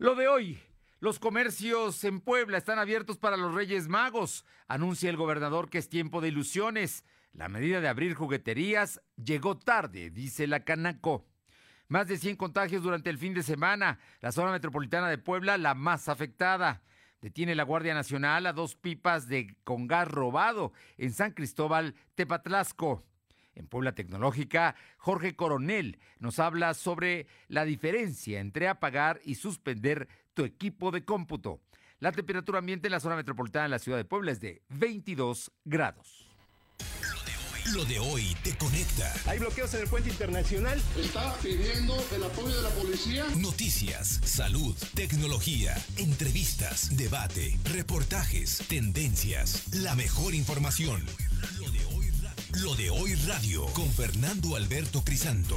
Lo de hoy. Los comercios en Puebla están abiertos para los Reyes Magos. Anuncia el gobernador que es tiempo de ilusiones. La medida de abrir jugueterías llegó tarde, dice la Canaco. Más de 100 contagios durante el fin de semana. La zona metropolitana de Puebla, la más afectada. Detiene la Guardia Nacional a dos pipas de con gas robado en San Cristóbal, Tepatlasco. En Puebla Tecnológica, Jorge Coronel nos habla sobre la diferencia entre apagar y suspender tu equipo de cómputo. La temperatura ambiente en la zona metropolitana de la ciudad de Puebla es de 22 grados. Lo de hoy te conecta. Hay bloqueos en el puente internacional. Está pidiendo el apoyo de la policía. Noticias, salud, tecnología, entrevistas, debate, reportajes, tendencias, la mejor información. Lo de hoy, Lo de hoy radio con Fernando Alberto Crisanto.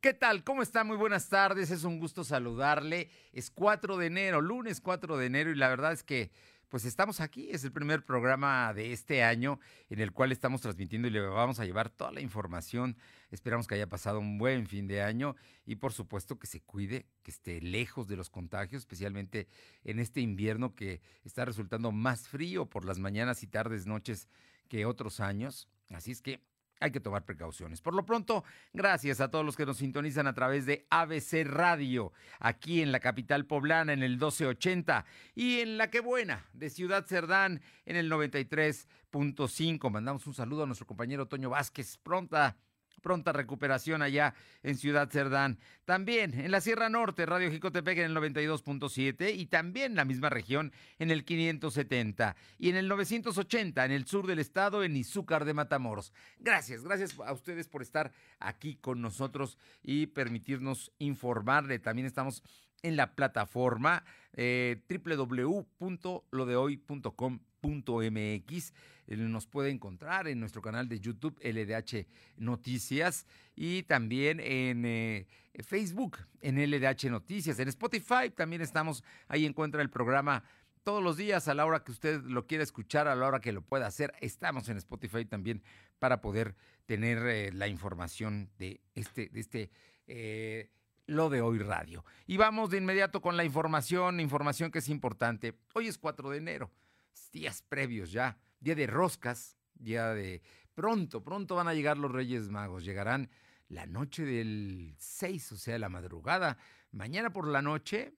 ¿Qué tal? ¿Cómo está? Muy buenas tardes. Es un gusto saludarle. Es 4 de enero, lunes 4 de enero y la verdad es que pues estamos aquí, es el primer programa de este año en el cual estamos transmitiendo y le vamos a llevar toda la información. Esperamos que haya pasado un buen fin de año y por supuesto que se cuide, que esté lejos de los contagios, especialmente en este invierno que está resultando más frío por las mañanas y tardes, noches que otros años. Así es que hay que tomar precauciones. Por lo pronto, gracias a todos los que nos sintonizan a través de ABC Radio, aquí en la capital poblana en el 1280 y en La Que Buena de Ciudad Cerdán en el 93.5. Mandamos un saludo a nuestro compañero Toño Vázquez. Pronta pronta recuperación allá en Ciudad Cerdán. También en la Sierra Norte, Radio Jicotepec en el 92.7 y también la misma región en el 570 y en el 980 en el sur del estado en Izúcar de Matamoros. Gracias, gracias a ustedes por estar aquí con nosotros y permitirnos informarle. También estamos en la plataforma eh, www.lodehoy.com.mx. Nos puede encontrar en nuestro canal de YouTube LDH Noticias y también en eh, Facebook en LDH Noticias. En Spotify también estamos, ahí encuentra el programa todos los días a la hora que usted lo quiera escuchar, a la hora que lo pueda hacer. Estamos en Spotify también para poder tener eh, la información de este, de este eh, lo de hoy radio. Y vamos de inmediato con la información, información que es importante. Hoy es 4 de enero, días previos ya, día de roscas, día de pronto, pronto van a llegar los Reyes Magos, llegarán la noche del 6, o sea, la madrugada. Mañana por la noche,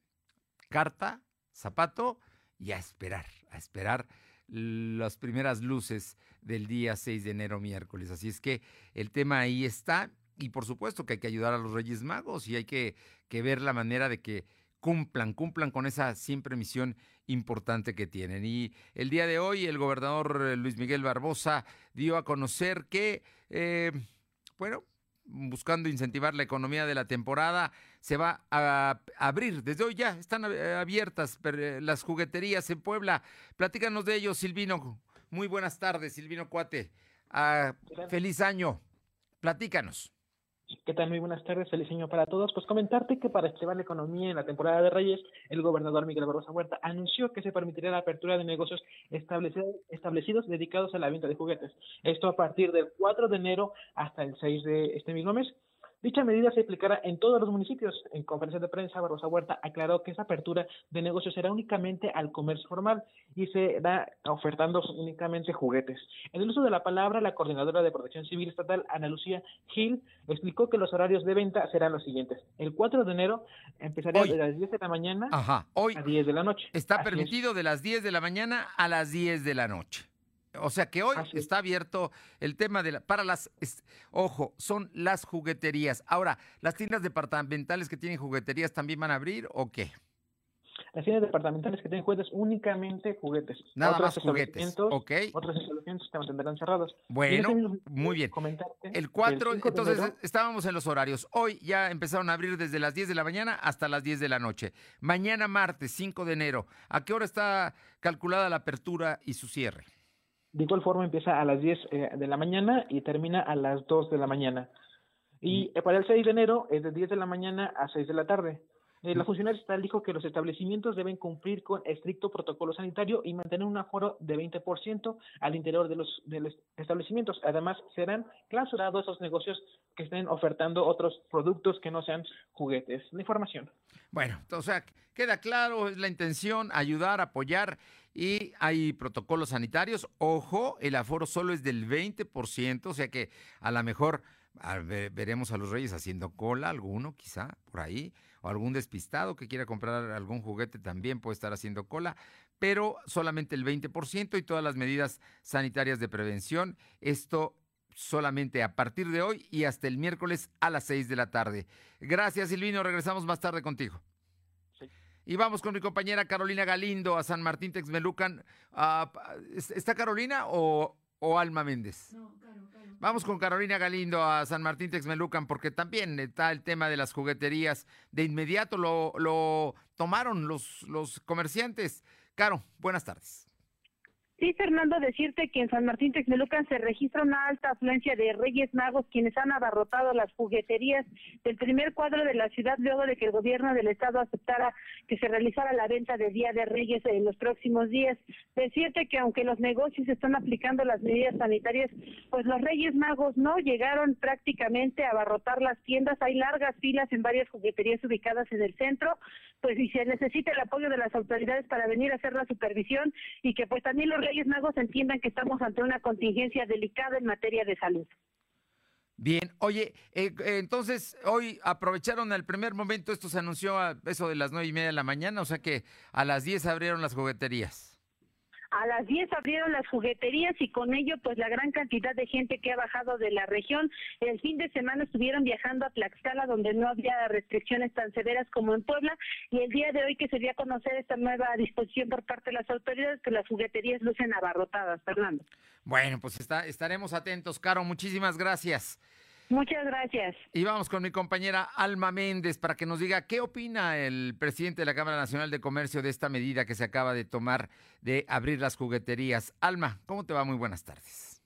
carta, zapato y a esperar, a esperar las primeras luces del día 6 de enero miércoles. Así es que el tema ahí está y por supuesto que hay que ayudar a los Reyes Magos y hay que, que ver la manera de que cumplan, cumplan con esa siempre misión importante que tienen. Y el día de hoy el gobernador eh, Luis Miguel Barbosa dio a conocer que, eh, bueno, buscando incentivar la economía de la temporada, se va a abrir, desde hoy ya están abiertas eh, las jugueterías en Puebla. Platícanos de ello, Silvino. Muy buenas tardes, Silvino Cuate. Ah, feliz año. Platícanos. ¿Qué tal? Muy buenas tardes, feliz año para todos. Pues comentarte que para la economía en la temporada de Reyes, el gobernador Miguel Barrosa Huerta anunció que se permitirá la apertura de negocios establecidos, establecidos dedicados a la venta de juguetes. Esto a partir del 4 de enero hasta el 6 de este mismo mes. Dicha medida se aplicará en todos los municipios. En conferencia de prensa, Barrosa Huerta aclaró que esa apertura de negocios será únicamente al comercio formal y se da ofertando únicamente juguetes. En el uso de la palabra, la coordinadora de Protección Civil Estatal, Ana Lucía Gil, explicó que los horarios de venta serán los siguientes. El 4 de enero empezaría de las 10 de la mañana a 10 de la noche. Está permitido de las 10 de la mañana a las 10 de la noche. O sea que hoy está abierto el tema de la, para las, ojo, son las jugueterías. Ahora, ¿las tiendas departamentales que tienen jugueterías también van a abrir o qué? Las tiendas departamentales que tienen juguetes, únicamente juguetes. Nada otros más juguetes, ok. Otros establecimientos se mantendrán cerrados. Bueno, muy bien. El 4, entonces estábamos en los horarios. Hoy ya empezaron a abrir desde las 10 de la mañana hasta las 10 de la noche. Mañana martes, 5 de enero, ¿a qué hora está calculada la apertura y su cierre? De igual forma empieza a las 10 eh, de la mañana y termina a las 2 de la mañana. Y mm. para el 6 de enero es de 10 de la mañana a 6 de la tarde. Eh, la funcionaria estatal dijo que los establecimientos deben cumplir con estricto protocolo sanitario y mantener un aforo de 20% al interior de los, de los establecimientos. Además, serán clausurados esos negocios que estén ofertando otros productos que no sean juguetes. La información. Bueno, o sea, queda claro, es la intención ayudar, apoyar y hay protocolos sanitarios. Ojo, el aforo solo es del 20%, o sea que a lo mejor veremos a los reyes haciendo cola, alguno quizá por ahí, o algún despistado que quiera comprar algún juguete también puede estar haciendo cola, pero solamente el 20% y todas las medidas sanitarias de prevención. Esto solamente a partir de hoy y hasta el miércoles a las 6 de la tarde. Gracias, Silvino. Regresamos más tarde contigo. Y vamos con mi compañera Carolina Galindo a San Martín Texmelucan. Ah, ¿Está Carolina o, Alma Méndez? No, Vamos con Carolina Galindo a San Martín Texmelucan porque también está el tema de las jugueterías. De inmediato lo, lo tomaron los, los comerciantes. Caro, buenas tardes. Sí, Fernando, decirte que en San Martín Texmelucan se registra una alta afluencia de Reyes Magos quienes han abarrotado las jugueterías del primer cuadro de la ciudad luego de que el gobierno del estado aceptara que se realizara la venta de Día de Reyes en los próximos días. Decirte que aunque los negocios están aplicando las medidas sanitarias, pues los Reyes Magos no llegaron prácticamente a abarrotar las tiendas. Hay largas filas en varias jugueterías ubicadas en el centro, pues y se necesita el apoyo de las autoridades para venir a hacer la supervisión y que pues también los Reyes Magos entiendan que estamos ante una contingencia delicada en materia de salud. Bien, oye, eh, eh, entonces hoy aprovecharon el primer momento, esto se anunció a eso de las nueve y media de la mañana, o sea que a las diez abrieron las jugueterías. A las 10 abrieron las jugueterías y con ello pues la gran cantidad de gente que ha bajado de la región. El fin de semana estuvieron viajando a Tlaxcala donde no había restricciones tan severas como en Puebla y el día de hoy que se dio a conocer esta nueva disposición por parte de las autoridades que las jugueterías lucen abarrotadas, Fernando. Bueno, pues está, estaremos atentos, Caro, muchísimas gracias. Muchas gracias. Y vamos con mi compañera Alma Méndez para que nos diga qué opina el presidente de la Cámara Nacional de Comercio de esta medida que se acaba de tomar de abrir las jugueterías. Alma, ¿cómo te va? Muy buenas tardes.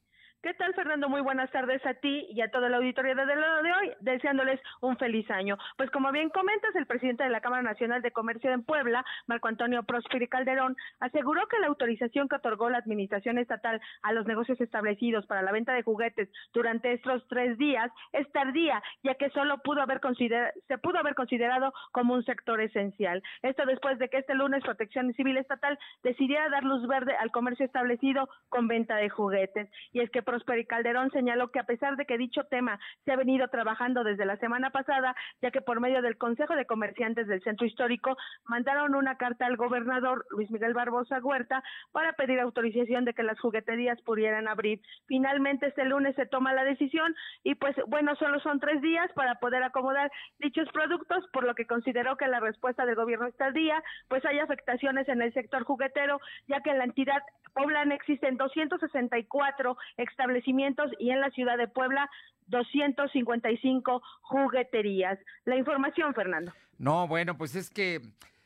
¿Qué tal, Fernando? Muy buenas tardes a ti y a toda la auditoría de lo de hoy, deseándoles un feliz año. Pues como bien comentas, el presidente de la Cámara Nacional de Comercio en Puebla, Marco Antonio Prosperi Calderón, aseguró que la autorización que otorgó la Administración Estatal a los negocios establecidos para la venta de juguetes durante estos tres días es tardía, ya que solo pudo haber se pudo haber considerado como un sector esencial. Esto después de que este lunes Protección Civil Estatal decidiera dar luz verde al comercio establecido con venta de juguetes. Y es que Prosperi Calderón señaló que a pesar de que dicho tema se ha venido trabajando desde la semana pasada, ya que por medio del Consejo de Comerciantes del Centro Histórico mandaron una carta al gobernador Luis Miguel Barbosa Huerta para pedir autorización de que las jugueterías pudieran abrir. Finalmente este lunes se toma la decisión y pues bueno, solo son tres días para poder acomodar dichos productos, por lo que consideró que la respuesta del gobierno está al día, pues hay afectaciones en el sector juguetero, ya que en la entidad poblana existen 264 establecimientos y en la ciudad de Puebla 255 jugueterías. La información, Fernando. No, bueno, pues es que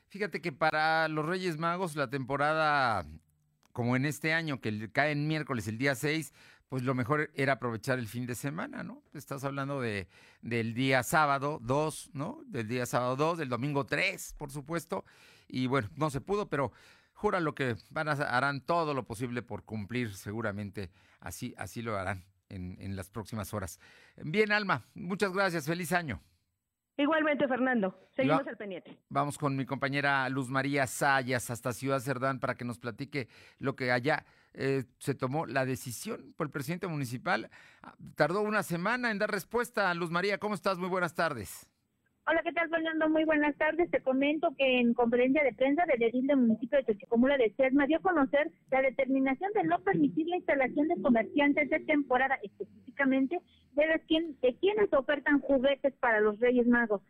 fíjate que para los Reyes Magos la temporada, como en este año, que cae en miércoles el día 6, pues lo mejor era aprovechar el fin de semana, ¿no? Estás hablando de, del día sábado 2, ¿no? Del día sábado 2, del domingo 3, por supuesto. Y bueno, no se pudo, pero jura lo que van a, harán todo lo posible por cumplir, seguramente así, así lo harán en, en las próximas horas. Bien, Alma, muchas gracias, feliz año. Igualmente, Fernando. Seguimos al pendiente. Vamos con mi compañera Luz María Sayas hasta Ciudad Cerdán para que nos platique lo que allá eh, se tomó la decisión por el presidente municipal. Ah, tardó una semana en dar respuesta. Luz María, ¿cómo estás? Muy buenas tardes. Hola, ¿qué tal, Fernando? Muy buenas tardes. Te comento que en conferencia de prensa del edil del municipio de Tochicomula de Sesma dio a conocer la determinación de no permitir la instalación de comerciantes de temporada, específicamente de, de quienes ofertan juguetes para los Reyes Magos.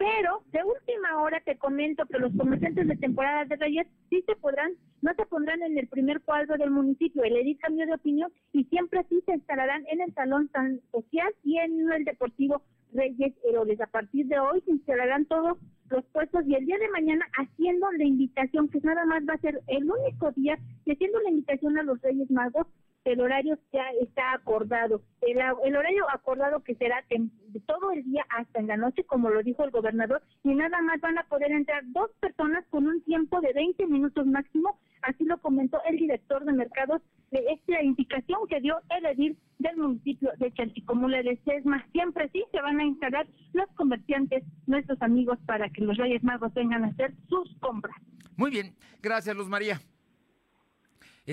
Pero de última hora te comento que los comerciantes de temporada de Reyes sí se podrán, no se pondrán en el primer cuadro del municipio. El edil cambió de opinión y siempre sí se instalarán en el salón social y en el deportivo Reyes Herodes. A partir de hoy se instalarán todos los puestos y el día de mañana haciendo la invitación, que nada más va a ser el único día, y haciendo la invitación a los Reyes Magos el horario ya está acordado. El, horario acordado que será de todo el día hasta en la noche, como lo dijo el gobernador, y nada más van a poder entrar dos personas con un tiempo de 20 minutos máximo, así lo comentó el director de mercados de esta indicación que dio el edil del municipio de Chanticomula de Sesma. Siempre sí se van a instalar los comerciantes, nuestros amigos, para que los Reyes Magos vengan a hacer sus compras. Muy bien, gracias Luz María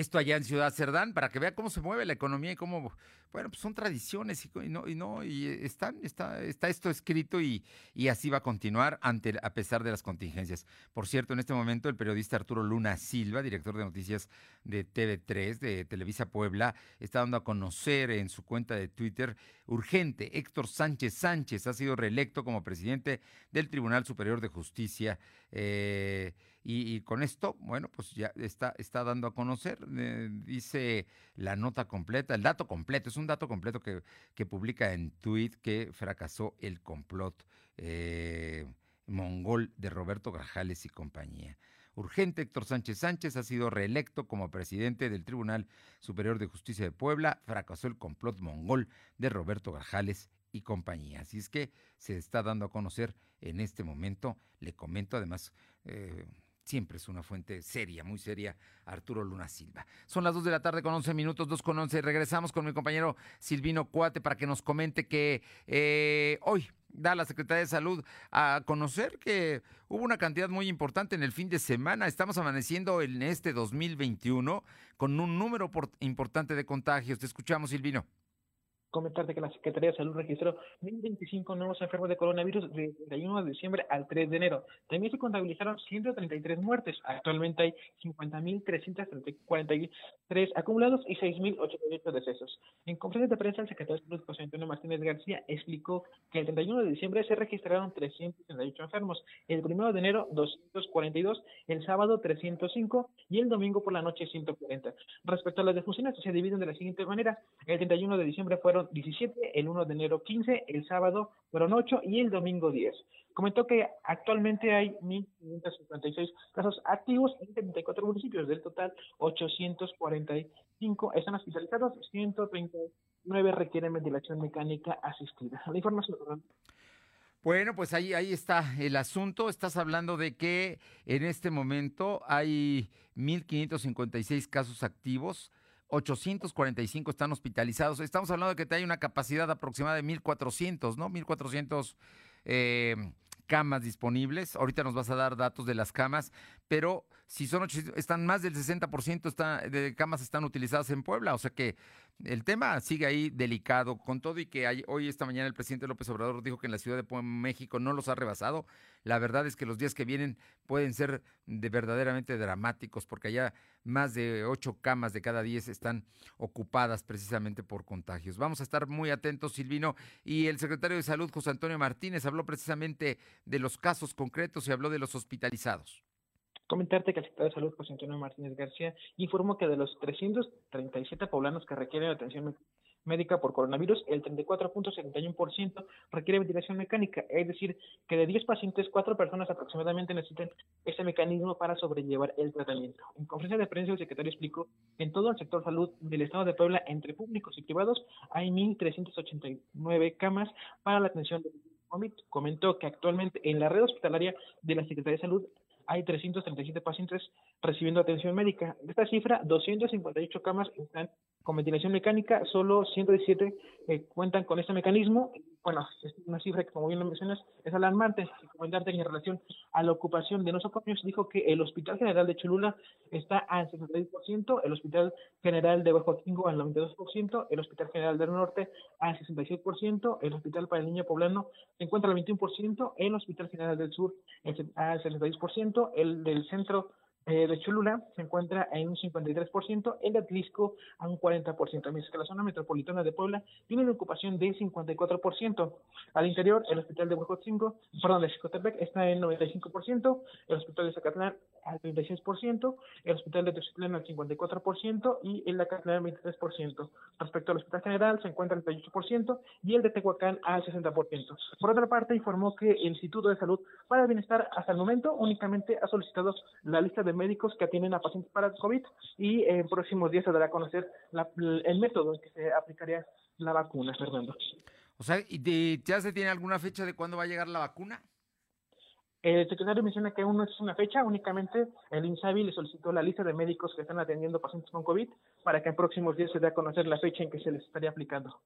esto allá en Ciudad Cerdán para que vea cómo se mueve la economía y cómo, bueno, pues son tradiciones y, no, y no, y están, está, está esto escrito y, y, así va a continuar ante, a pesar de las contingencias. Por cierto, en este momento el periodista Arturo Luna Silva, director de noticias de TV3, de Televisa Puebla, está dando a conocer en su cuenta de Twitter urgente, Héctor Sánchez Sánchez ha sido reelecto como presidente del Tribunal Superior de Justicia. Eh, y, con esto, bueno, pues ya está, está dando a conocer, eh, dice la nota completa, el dato completo, es un dato completo que, que publica en tweet que fracasó el complot eh, mongol de Roberto Grajales y compañía. Urgente, Héctor Sánchez Sánchez ha sido reelecto como presidente del Tribunal Superior de Justicia de Puebla. Fracasó el complot mongol de Roberto Grajales y compañía. Así es que se está dando a conocer en este momento. Le comento además eh, siempre es una fuente seria, muy seria, Arturo Luna Silva. Son las 2 de la tarde con 11 minutos, 2 con 11. Regresamos con mi compañero Silvino Cuate para que nos comente que eh, hoy da la Secretaría de Salud a conocer que hubo una cantidad muy importante en el fin de semana. Estamos amaneciendo en este 2021 con un número importante de contagios. Te escuchamos, Silvino comentarte que la Secretaría de Salud registró 1.025 nuevos enfermos de coronavirus de 31 de diciembre al 3 de enero. También se contabilizaron 133 muertes. Actualmente hay 50.343 acumulados y 6.088 decesos. En conferencia de prensa, el secretario de Salud, José Antonio Martínez García, explicó que el 31 de diciembre se registraron 338 enfermos, el 1 de enero 242, el sábado 305 y el domingo por la noche 140. Respecto a las defunciones, se dividen de la siguiente manera. El 31 de diciembre fueron 17, el 1 de enero 15, el sábado fueron 8 y el domingo 10. Comentó que actualmente hay 1.556 casos activos en 34 municipios, del total 845 están hospitalizados, 139 requieren ventilación mecánica asistida. La información. Bueno, pues ahí, ahí está el asunto. Estás hablando de que en este momento hay 1.556 casos activos, 845 están hospitalizados. Estamos hablando de que hay una capacidad aproximada de 1.400, ¿no? 1.400 eh, camas disponibles. Ahorita nos vas a dar datos de las camas, pero si son 800, están más del 60% de camas están utilizadas en Puebla. O sea que el tema sigue ahí delicado, con todo y que hay, hoy, esta mañana, el presidente López Obrador dijo que en la Ciudad de México no los ha rebasado. La verdad es que los días que vienen pueden ser de verdaderamente dramáticos, porque allá más de ocho camas de cada diez están ocupadas precisamente por contagios. Vamos a estar muy atentos, Silvino. Y el secretario de Salud, José Antonio Martínez, habló precisamente de los casos concretos y habló de los hospitalizados. Comentarte que el secretario de Salud, José Antonio Martínez García, informó que de los 337 poblanos que requieren atención médica por coronavirus, el 34.71% requiere ventilación mecánica, es decir, que de 10 pacientes, 4 personas aproximadamente necesitan ese mecanismo para sobrellevar el tratamiento. En conferencia de prensa, el secretario explicó que en todo el sector salud del Estado de Puebla, entre públicos y privados, hay 1.389 camas para la atención de COVID. Comentó que actualmente en la red hospitalaria de la Secretaría de Salud hay 337 pacientes recibiendo atención médica. De esta cifra, 258 camas están con ventilación mecánica, solo 117 eh, cuentan con este mecanismo. Bueno, es una cifra que, como bien lo mencionas, es alarmante. Y comentarte en relación a la ocupación de nosocomios, dijo que el Hospital General de Cholula está al 66%, el Hospital General de Huajotingo al 92%, el Hospital General del Norte al 66%, el Hospital para el Niño Poblano se encuentra al 21%, el Hospital General del Sur al 66%, el del Centro eh, de Cholula se encuentra en un 53%, el de Atlisco a un 40%, mientras que la zona metropolitana de Puebla tiene una ocupación de 54%. Al interior, el hospital de Huejotzingo, perdón, de Xicotepec está en 95%, el hospital de Zacatlán al 36%, el hospital de Teciutlán al 54% y el de Acatlán al 23%. Respecto al hospital general, se encuentra al 38% y el de Tehuacán al 60%. Por otra parte, informó que el Instituto de Salud para el Bienestar hasta el momento únicamente ha solicitado la lista de médicos que atienden a pacientes para COVID y en próximos días se dará a conocer el método en que se aplicaría la vacuna, Fernando. O sea, ¿ya se tiene alguna fecha de cuándo va a llegar la vacuna? El secretario menciona que aún no es una fecha, únicamente el INSABI le solicitó la lista de médicos que están atendiendo pacientes con COVID para que en próximos días se dé a conocer la fecha en que se les estaría aplicando.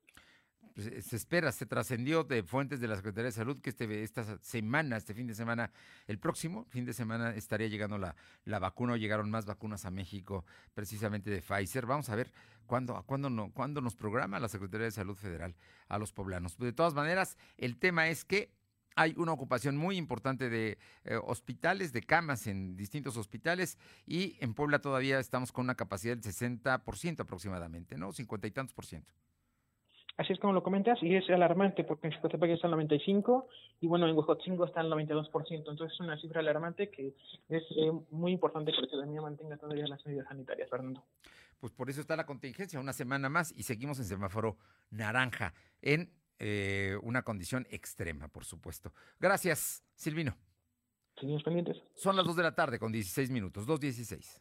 Pues, eh, se espera, se trascendió de fuentes de la Secretaría de Salud que este, esta semana, este fin de semana, el próximo fin de semana estaría llegando la, la vacuna o llegaron más vacunas a México, precisamente de Pfizer. Vamos a ver cuándo, cuándo, no, cuándo nos programa la Secretaría de Salud Federal a los poblanos. De todas maneras, el tema es que hay una ocupación muy importante de eh, hospitales, de camas en distintos hospitales y en Puebla todavía estamos con una capacidad del 60% aproximadamente, ¿no? 50 y tantos por ciento. Así es como lo comentas y es alarmante porque en Xcotepec está el 95 y bueno, en Huejotzingo está el 92%. Entonces es una cifra alarmante que es eh, muy importante que la ciudadanía mantenga todavía las medidas sanitarias, Fernando. Pues por eso está la contingencia, una semana más y seguimos en semáforo naranja en eh, una condición extrema, por supuesto. Gracias, Silvino. Seguimos pendientes. Son las 2 de la tarde con 16 minutos, 2.16.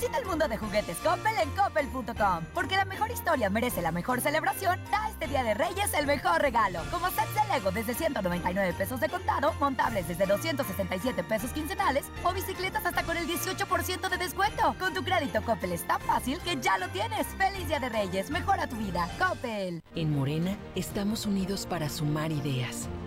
Visita el mundo de juguetes Coppel en coppel.com, porque la mejor historia merece la mejor celebración. Da este Día de Reyes el mejor regalo, como sets de Lego desde 199 pesos de contado, montables desde 267 pesos quincenales o bicicletas hasta con el 18% de descuento. Con tu crédito Coppel es tan fácil que ya lo tienes. Feliz Día de Reyes, mejora tu vida. Coppel. En Morena estamos unidos para sumar ideas,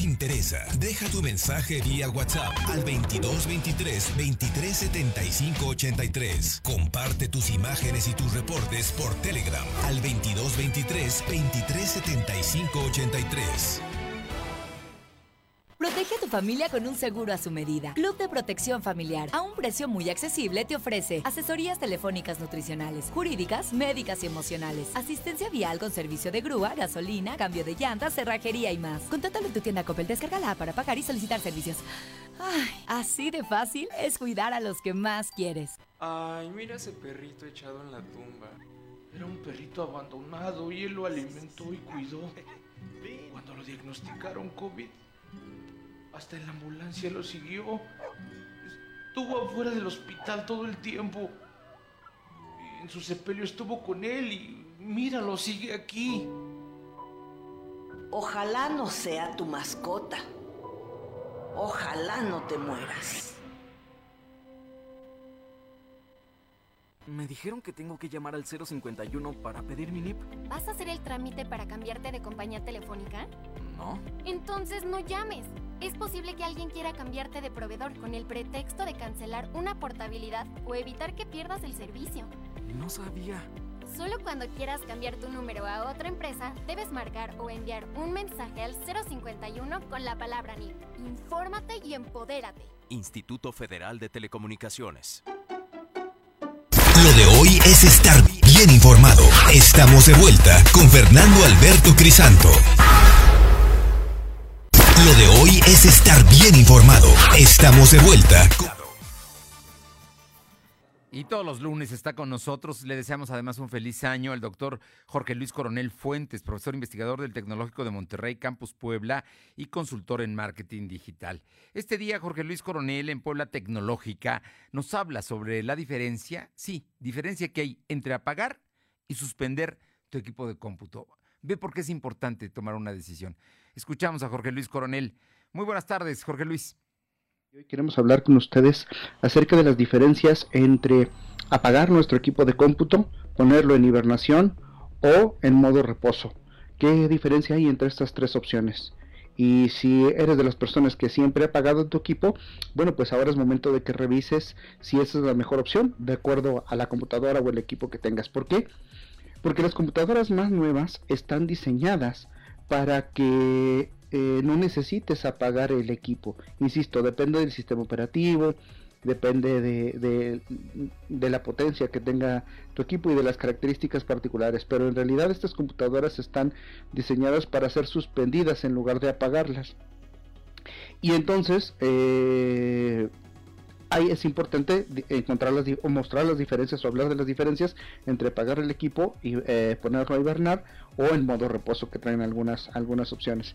interesa. Deja tu mensaje vía WhatsApp al 2223 2375 83. Comparte tus imágenes y tus reportes por Telegram al 2223 2375 83. Familia con un seguro a su medida. Club de Protección Familiar, a un precio muy accesible, te ofrece asesorías telefónicas nutricionales, jurídicas, médicas y emocionales, asistencia vial con servicio de grúa, gasolina, cambio de llantas, cerrajería y más. Contáctalo en tu tienda Coppel, descárgala para pagar y solicitar servicios. Ay, así de fácil es cuidar a los que más quieres. Ay, mira ese perrito echado en la tumba. Era un perrito abandonado y él lo alimentó y cuidó. Cuando lo diagnosticaron COVID, hasta en la ambulancia lo siguió. Estuvo afuera del hospital todo el tiempo. En su sepelio estuvo con él y míralo, sigue aquí. Ojalá no sea tu mascota. Ojalá no te mueras. Me dijeron que tengo que llamar al 051 para pedir mi NIP. ¿Vas a hacer el trámite para cambiarte de compañía telefónica? No. Entonces no llames. Es posible que alguien quiera cambiarte de proveedor con el pretexto de cancelar una portabilidad o evitar que pierdas el servicio. No sabía. Solo cuando quieras cambiar tu número a otra empresa, debes marcar o enviar un mensaje al 051 con la palabra NIP. Infórmate y empodérate. Instituto Federal de Telecomunicaciones. Lo de hoy es estar bien informado. Estamos de vuelta con Fernando Alberto Crisanto. Lo de hoy es estar bien informado. Estamos de vuelta. Y todos los lunes está con nosotros. Le deseamos además un feliz año al doctor Jorge Luis Coronel Fuentes, profesor investigador del Tecnológico de Monterrey, Campus Puebla y consultor en marketing digital. Este día, Jorge Luis Coronel en Puebla Tecnológica nos habla sobre la diferencia, sí, diferencia que hay entre apagar y suspender tu equipo de cómputo. Ve por qué es importante tomar una decisión. Escuchamos a Jorge Luis Coronel. Muy buenas tardes, Jorge Luis. Hoy queremos hablar con ustedes acerca de las diferencias entre apagar nuestro equipo de cómputo, ponerlo en hibernación o en modo reposo. ¿Qué diferencia hay entre estas tres opciones? Y si eres de las personas que siempre ha apagado tu equipo, bueno, pues ahora es momento de que revises si esa es la mejor opción de acuerdo a la computadora o el equipo que tengas. ¿Por qué? Porque las computadoras más nuevas están diseñadas para que eh, no necesites apagar el equipo. Insisto, depende del sistema operativo, depende de, de, la potencia que tenga tu equipo y de las características particulares, pero en realidad estas computadoras están diseñadas para ser suspendidas en lugar de apagarlas. Y entonces, eh, ahí es importante encontrar las, o mostrar las diferencias o hablar de las diferencias entre apagar el equipo y eh, ponerlo a hibernar o en modo reposo que traen algunas, algunas opciones.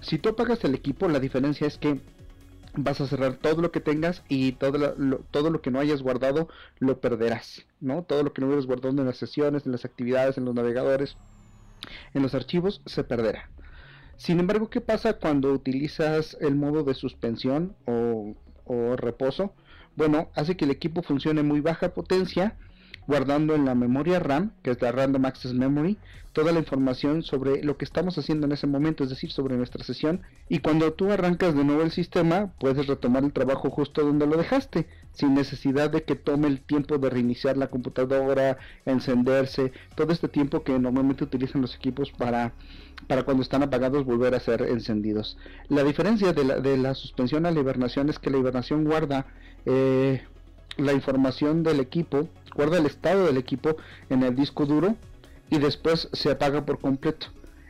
Si tú apagas el equipo, la diferencia es que vas a cerrar todo lo que tengas y todo lo, todo lo que no hayas guardado lo perderás, ¿no? Todo lo que no hayas guardado en las sesiones, en las actividades, en los navegadores, en los archivos, se perderá. Sin embargo, ¿qué pasa cuando utilizas el modo de suspensión o reposo? Bueno, hace que el equipo funcione muy baja potencia guardando en la memoria RAM, que es la Random Access Memory, toda la información sobre lo que estamos haciendo en ese momento, es decir, sobre nuestra sesión. Y cuando tú arrancas de nuevo el sistema, puedes retomar el trabajo justo donde lo dejaste, sin necesidad de que tome el tiempo de reiniciar la computadora, encenderse, todo este tiempo que normalmente utilizan los equipos para, para cuando están apagados volver a ser encendidos. La diferencia de la, de la suspensión a la hibernación es que la hibernación guarda eh, la información del equipo, guarda el estado del equipo en el disco duro y después se apaga por completo.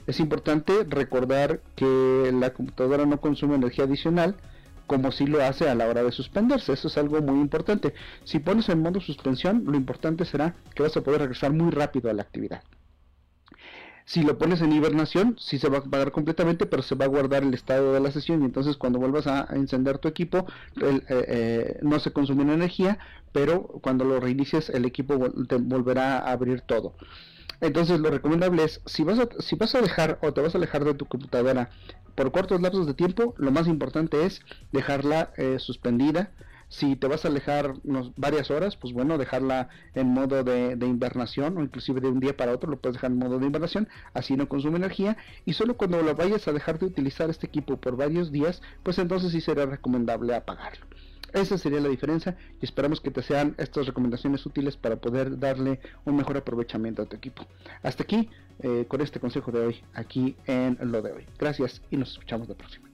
Es importante recordar que la computadora no consume energía adicional como si lo hace a la hora de suspenderse. Eso es algo muy importante. Si pones en modo suspensión, lo importante será que vas a poder regresar muy rápido a la actividad. Si lo pones en hibernación, sí se va a apagar completamente, pero se va a guardar el estado de la sesión y entonces cuando vuelvas a, encender tu equipo eh, eh, no se consume energía, pero cuando lo reinicies el equipo te volverá a abrir todo. Entonces lo recomendable es, si vas, a, si vas a dejar o te vas a alejar de tu computadora por cortos lapsos de tiempo, lo más importante es dejarla eh, suspendida si te vas a alejar varias horas, pues bueno, dejarla en modo de, de, invernación o inclusive de un día para otro lo puedes dejar en modo de invernación, así no consume energía y solo cuando lo vayas a dejar de utilizar este equipo por varios días, pues entonces sí será recomendable apagarlo. Esa sería la diferencia y esperamos que te sean estas recomendaciones útiles para poder darle un mejor aprovechamiento a tu equipo. Hasta aquí eh, con este consejo de hoy, aquí en lo de hoy. Gracias y nos escuchamos la próxima.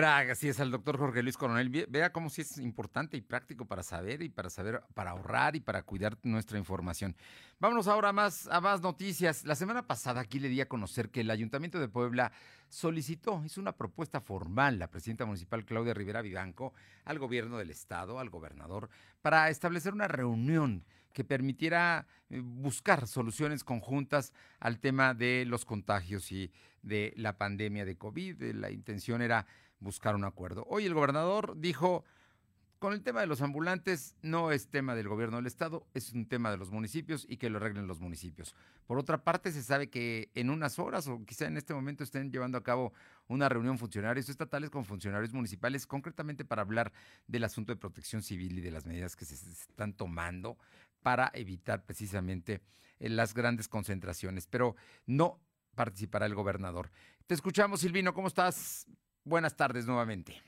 Gracias al doctor Jorge Luis Coronel. Vea cómo sí es importante y práctico para saber y para saber, para ahorrar y para cuidar nuestra información. Vámonos ahora más, a más noticias. La semana pasada aquí le di a conocer que el Ayuntamiento de Puebla solicitó, hizo una propuesta formal, la presidenta municipal Claudia Rivera Vivanco, al gobierno del estado, al gobernador, para establecer una reunión que permitiera eh, buscar soluciones conjuntas al tema de los contagios y de la pandemia de COVID. La intención era buscar un acuerdo. Hoy el gobernador dijo, con el tema de los ambulantes no es tema del gobierno del estado, es un tema de los municipios y que lo arreglen los municipios. Por otra parte, se sabe que en unas horas o quizá en este momento estén llevando a cabo una reunión funcionarios estatales con funcionarios municipales, concretamente para hablar del asunto de protección civil y de las medidas que se están tomando para evitar precisamente eh, las grandes concentraciones. Pero no participará el gobernador. Te escuchamos, Silvino, ¿cómo estás? Buenas tardes nuevamente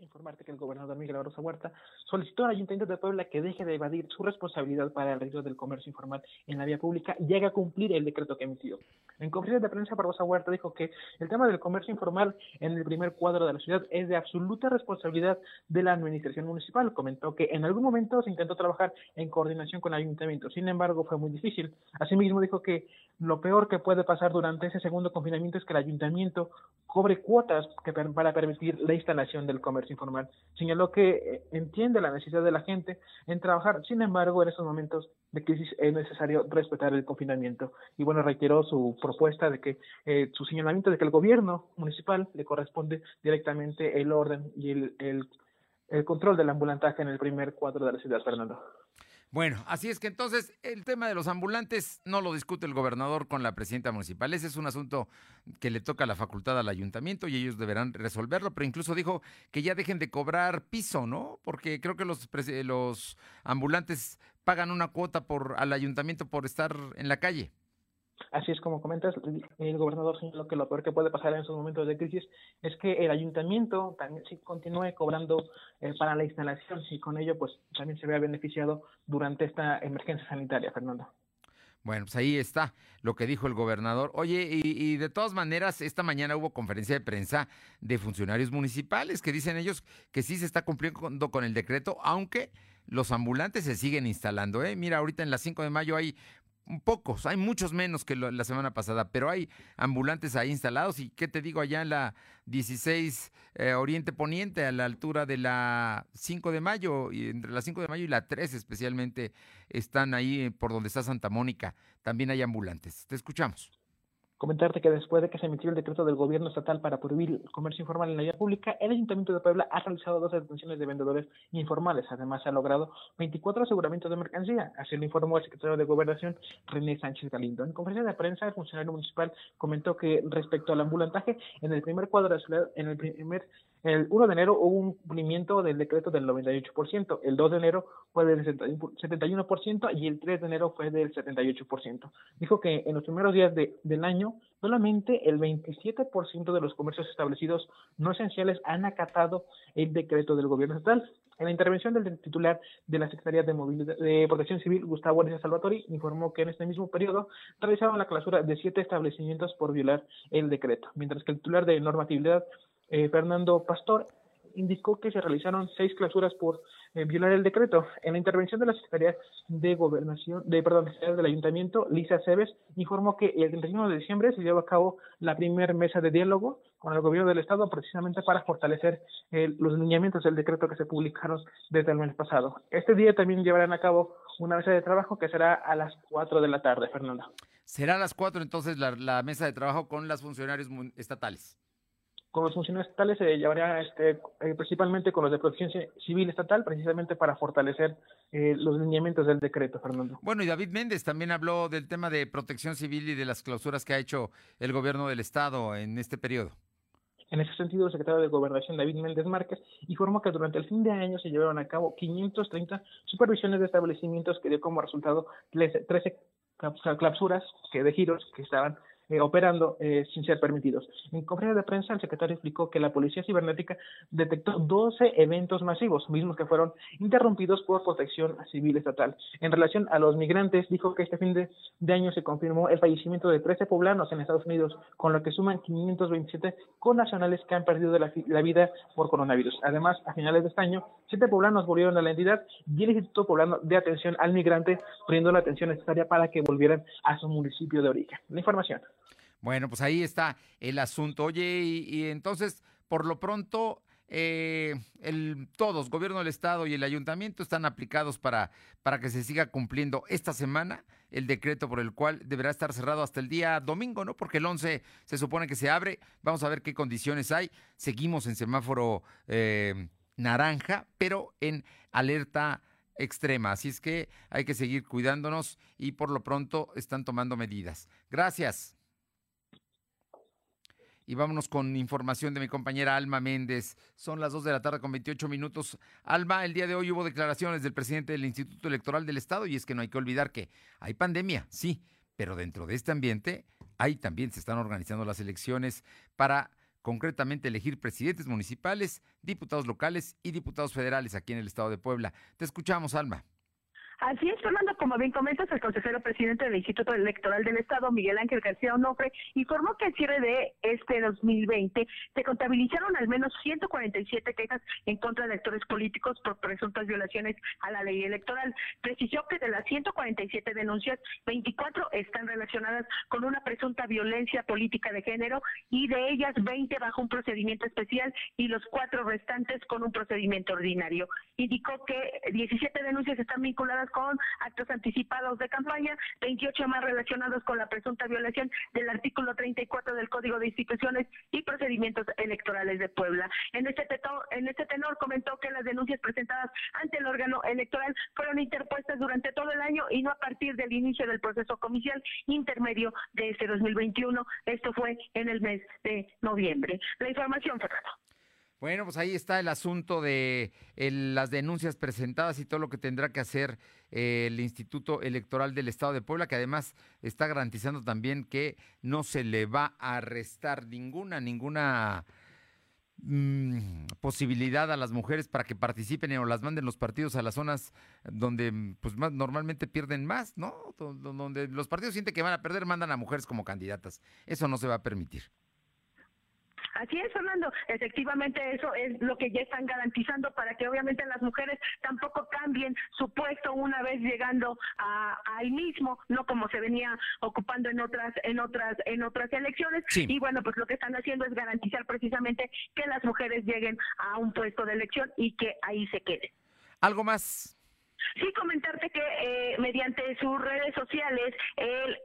informarte que el gobernador Miguel Barroso Huerta solicitó al Ayuntamiento de Puebla que deje de evadir su responsabilidad para el riesgo del comercio informal en la vía pública y haga cumplir el decreto que emitió. En conferencia de prensa, Barbosa Huerta dijo que el tema del comercio informal en el primer cuadro de la ciudad es de absoluta responsabilidad de la administración municipal. Comentó que en algún momento se intentó trabajar en coordinación con el ayuntamiento, sin embargo fue muy difícil. Asimismo dijo que lo peor que puede pasar durante ese segundo confinamiento es que el ayuntamiento cobre cuotas para permitir la instalación del comercio informal. Señaló que eh, entiende la necesidad de la gente en trabajar, sin embargo, en estos momentos de crisis es necesario respetar el confinamiento. Y bueno, reiteró su propuesta de que eh, su señalamiento de que el gobierno municipal le corresponde directamente el orden y el, el, el control del ambulantaje en el primer cuadro de la ciudad, Fernando. Bueno, así es que entonces el tema de los ambulantes no lo discute el gobernador con la presidenta municipal. Ese es un asunto que le toca la facultad al ayuntamiento y ellos deberán resolverlo, pero incluso dijo que ya dejen de cobrar piso, ¿no? Porque creo que los, los ambulantes pagan una cuota por al ayuntamiento por estar en la calle. Así es como comentas, el gobernador señaló que lo peor que puede pasar en esos momentos de crisis es que el ayuntamiento también sí continúe cobrando eh, para la instalación y con ello pues también se vea beneficiado durante esta emergencia sanitaria, Fernando. Bueno, pues ahí está lo que dijo el gobernador. Oye, y, de todas maneras, esta mañana hubo conferencia de prensa de funcionarios municipales que dicen ellos que sí se está cumpliendo con el decreto, aunque los ambulantes se siguen instalando. ¿eh? Mira, ahorita en las 5 de mayo hay pocos, hay muchos menos que la semana pasada, pero hay ambulantes ahí instalados y qué te digo allá en la 16 eh, Oriente Poniente a la altura de la 5 de mayo y entre la 5 de mayo y la 3 especialmente están ahí por donde está Santa Mónica, también hay ambulantes. Te escuchamos. Comentarte que después de que se emitió el decreto del gobierno estatal para prohibir el comercio informal en la vía pública, el Ayuntamiento de Puebla ha realizado dos detenciones de vendedores informales. Además, se ha logrado 24 aseguramientos de mercancía. Así lo informó el secretario de Gobernación, René Sánchez Galindo. En conferencia de prensa, el funcionario municipal comentó que respecto al ambulantaje, en el primer cuadro de la en el primer el 1 de enero hubo un cumplimiento del decreto del 98%, el 2 de enero fue del 71% y el 3 de enero fue del 78%. Dijo que en los primeros días de, del año solamente el 27% de los comercios establecidos no esenciales han acatado el decreto del gobierno estatal. En la intervención del titular de la Secretaría de, Movilidad, de Protección Civil, Gustavo Arias Salvatori, informó que en este mismo periodo realizaban la clausura de siete establecimientos por violar el decreto, mientras que el titular de normatividad eh, Fernando Pastor, indicó que se realizaron seis clausuras por eh, violar el decreto. En la intervención de la Secretaría de Gobernación, de perdón, del Ayuntamiento, Lisa Cebes, informó que el 31 de diciembre se llevó a cabo la primera mesa de diálogo con el gobierno del estado precisamente para fortalecer eh, los lineamientos del decreto que se publicaron desde el mes pasado. Este día también llevarán a cabo una mesa de trabajo que será a las 4 de la tarde, Fernanda. Será a las 4 entonces la mesa de trabajo con los funcionarios estatales con los funcionarios estatales se llevaría este, eh, principalmente con los de protección civil estatal, precisamente para fortalecer eh, los lineamientos del decreto, Fernando. Bueno, y David Méndez también habló del tema de protección civil y de las clausuras que ha hecho el gobierno del Estado en este periodo. En ese sentido, el secretario de Gobernación, David Méndez Márquez, informó que durante el fin de año se llevaron a cabo 530 supervisiones de establecimientos que dio como resultado 13 clausuras que de giros que estaban eh, operando eh, sin ser permitidos. En conferencia de prensa, el secretario explicó que la Policía Cibernética detectó 12 eventos masivos, mismos que fueron interrumpidos por protección civil estatal. En relación a los migrantes, dijo que este fin de, año se confirmó el fallecimiento de 13 poblanos en Estados Unidos, con lo que suman 527 connacionales que han perdido la, la vida por coronavirus. Además, a finales de este año, siete poblanos volvieron a la entidad y el Instituto Poblano de Atención al Migrante brindó la atención necesaria para que volvieran a su municipio de origen. La información. Bueno, pues ahí está el asunto. Oye, y, entonces, por lo pronto, eh, el, todos, gobierno del estado y el ayuntamiento están aplicados para, para que se siga cumpliendo esta semana el decreto por el cual deberá estar cerrado hasta el día domingo, ¿no? Porque el 11 se supone que se abre. Vamos a ver qué condiciones hay. Seguimos en semáforo eh, naranja, pero en alerta extrema. Así es que hay que seguir cuidándonos y por lo pronto están tomando medidas. Gracias. Y vámonos con información de mi compañera Alma Méndez. Son las 2 de la tarde con 28 minutos. Alma, el día de hoy hubo declaraciones del presidente del Instituto Electoral del Estado y es que no hay que olvidar que hay pandemia, sí, pero dentro de este ambiente ahí también se están organizando las elecciones para concretamente elegir presidentes municipales, diputados locales y diputados federales aquí en el Estado de Puebla. Te escuchamos, Alma. Así es, Fernando, como bien comentas, el consejero presidente del Instituto Electoral del Estado, Miguel Ángel García Onofre, informó que al cierre de este 2020 se contabilizaron al menos 147 quejas en contra de actores políticos por presuntas violaciones a la ley electoral. Precisó que de las 147 denuncias, 24 están relacionadas con una presunta violencia política de género y de ellas 20 bajo un procedimiento especial y los cuatro restantes con un procedimiento ordinario. Indicó que 17 denuncias están vinculadas con actos anticipados de campaña, 28 más relacionados con la presunta violación del artículo 34 del Código de Instituciones y Procedimientos Electorales de Puebla. En este, tenor, en este tenor comentó que las denuncias presentadas ante el órgano electoral fueron interpuestas durante todo el año y no a partir del inicio del proceso comicial intermedio de este 2021. Esto fue en el mes de noviembre. La información, Fernando. Bueno, pues ahí está el asunto de las denuncias presentadas y todo lo que tendrá que hacer eh, el Instituto Electoral del Estado de Puebla, que además está garantizando también que no se le va a arrestar ninguna, ninguna mm, posibilidad a las mujeres para que participen o las manden los partidos a las zonas donde pues más normalmente pierden más, ¿no? Donde los partidos sienten que van a perder, mandan a mujeres como candidatas. Eso no se va a permitir. Así es, Fernando. Efectivamente, eso es lo que ya están garantizando para que obviamente las mujeres tampoco cambien su puesto una vez llegando a, ahí mismo, no como se venía ocupando en otras, en otras, en otras elecciones. Y bueno, pues lo que están haciendo es garantizar precisamente que las mujeres lleguen a un puesto de elección y que ahí se queden. ¿Algo más? Sí, comentarte que eh, mediante sus redes sociales, el,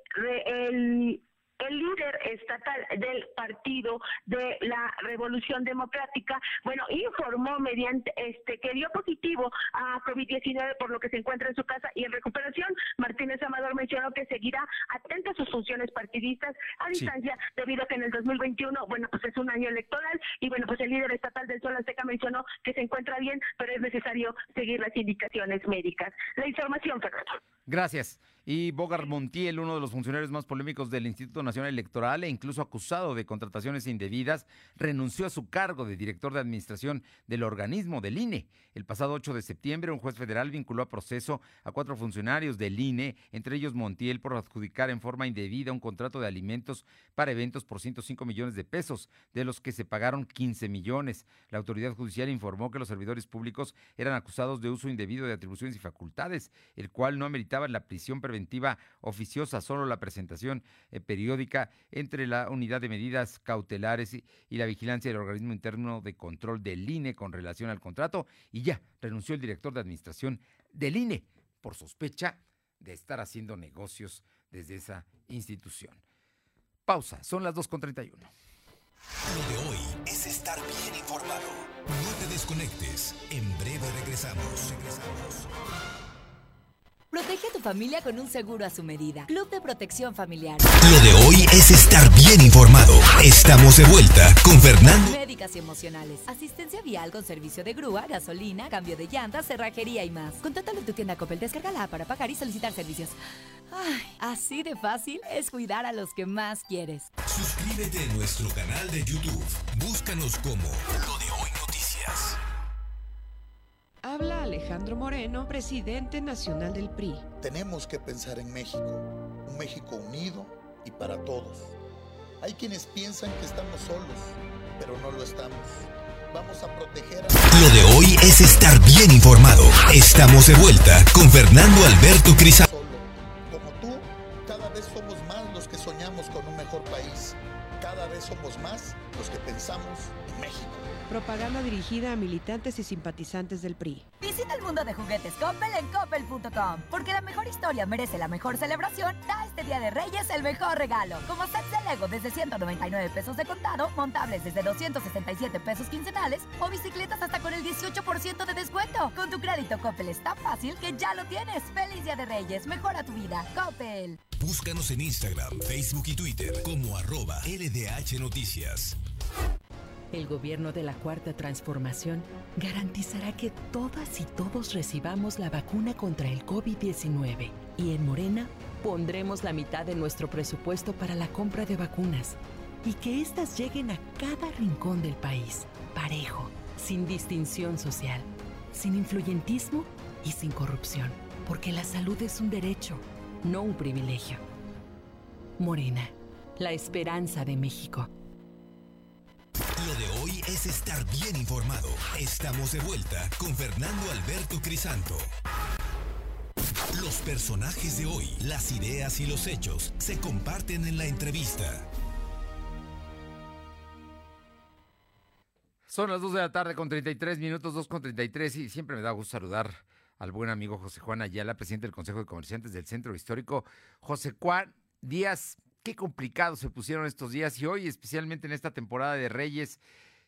el el líder estatal del Partido de la Revolución Democrática, bueno, informó mediante este que dio positivo a COVID-19 por lo que se encuentra en su casa y en recuperación. Martínez Amador mencionó que seguirá atento a sus funciones partidistas a distancia debido a que en el 2021, bueno, pues es un año electoral y bueno, pues el líder estatal del Sol Azteca mencionó que se encuentra bien, pero es necesario seguir las indicaciones médicas. La información, Fernando. Gracias. Y Bogar Montiel, uno de los funcionarios más polémicos del Instituto Nacional Electoral e incluso acusado de contrataciones indebidas, renunció a su cargo de director de administración del organismo del INE. El pasado 8 de septiembre, un juez federal vinculó a proceso a cuatro funcionarios del INE, entre ellos Montiel, por adjudicar en forma indebida un contrato de alimentos para eventos por 105 millones de pesos, de los que se pagaron 15 millones. La autoridad judicial informó que los servidores públicos eran acusados de uso indebido de atribuciones y facultades, el cual no ameritaba la prisión preventiva oficiosa, solo la presentación eh, periódica entre la unidad de medidas cautelares y, la vigilancia del organismo interno de control del INE con relación al contrato y ya renunció el director de administración del INE por sospecha de estar haciendo negocios desde esa institución. Pausa, son las 2.31. Lo de hoy es estar bien informado. No te desconectes. En breve regresamos. Regresamos. Protege a tu familia con un seguro a su medida. Club de Protección Familiar. Lo de hoy es estar bien informado. Estamos de vuelta con Fernando. Médicas y emocionales. Asistencia vial con servicio de grúa, gasolina, cambio de llantas, cerrajería y más. Contáctalo en tu tienda Coppel. Descárgala para pagar y solicitar servicios. Ay, así de fácil es cuidar a los que más quieres. Suscríbete a nuestro canal de YouTube. Búscanos como Lo de Alejandro Moreno, presidente nacional del PRI. Tenemos que pensar en México, un México unido y para todos. Hay quienes piensan que estamos solos, pero no lo estamos. Vamos a proteger a... Lo de hoy es estar bien informado. Estamos de vuelta con Fernando Alberto Criza. Como tú, cada vez somos más soñamos con un mejor país. Cada vez somos más los que pensamos en México. Propaganda dirigida a militantes y simpatizantes del PRI. Visita el mundo de juguetes Coppel en coppel.com, porque la mejor historia merece la mejor celebración. Da este Día de Reyes el mejor regalo, como sets de Lego desde 199 pesos de contado, montables desde 267 pesos quincenales o bicicletas hasta con el 18% de descuento. Con tu crédito Coppel es tan fácil que ya lo tienes. Feliz Día de Reyes, mejora tu vida. Coppel. Búscanos en Instagram, Facebook y Twitter como arroba LDH Noticias. El gobierno de la Cuarta Transformación garantizará que todas y todos recibamos la vacuna contra el COVID-19 y en Morena pondremos la mitad de nuestro presupuesto para la compra de vacunas y que éstas lleguen a cada rincón del país, parejo, sin distinción social, sin influyentismo y sin corrupción, porque la salud es un derecho, no un privilegio. Morena, la esperanza de México. Lo de hoy es estar bien informado. Estamos de vuelta con Fernando Alberto Crisanto. Los personajes de hoy, las ideas y los hechos se comparten en la entrevista. Son las 2 de la tarde con 33 minutos, 2 con 33 y siempre me da gusto saludar al buen amigo José Juan Ayala, presidente del Consejo de Comerciantes del Centro Histórico. José Juan Díaz, qué complicado se pusieron estos días y hoy, especialmente en esta temporada de Reyes,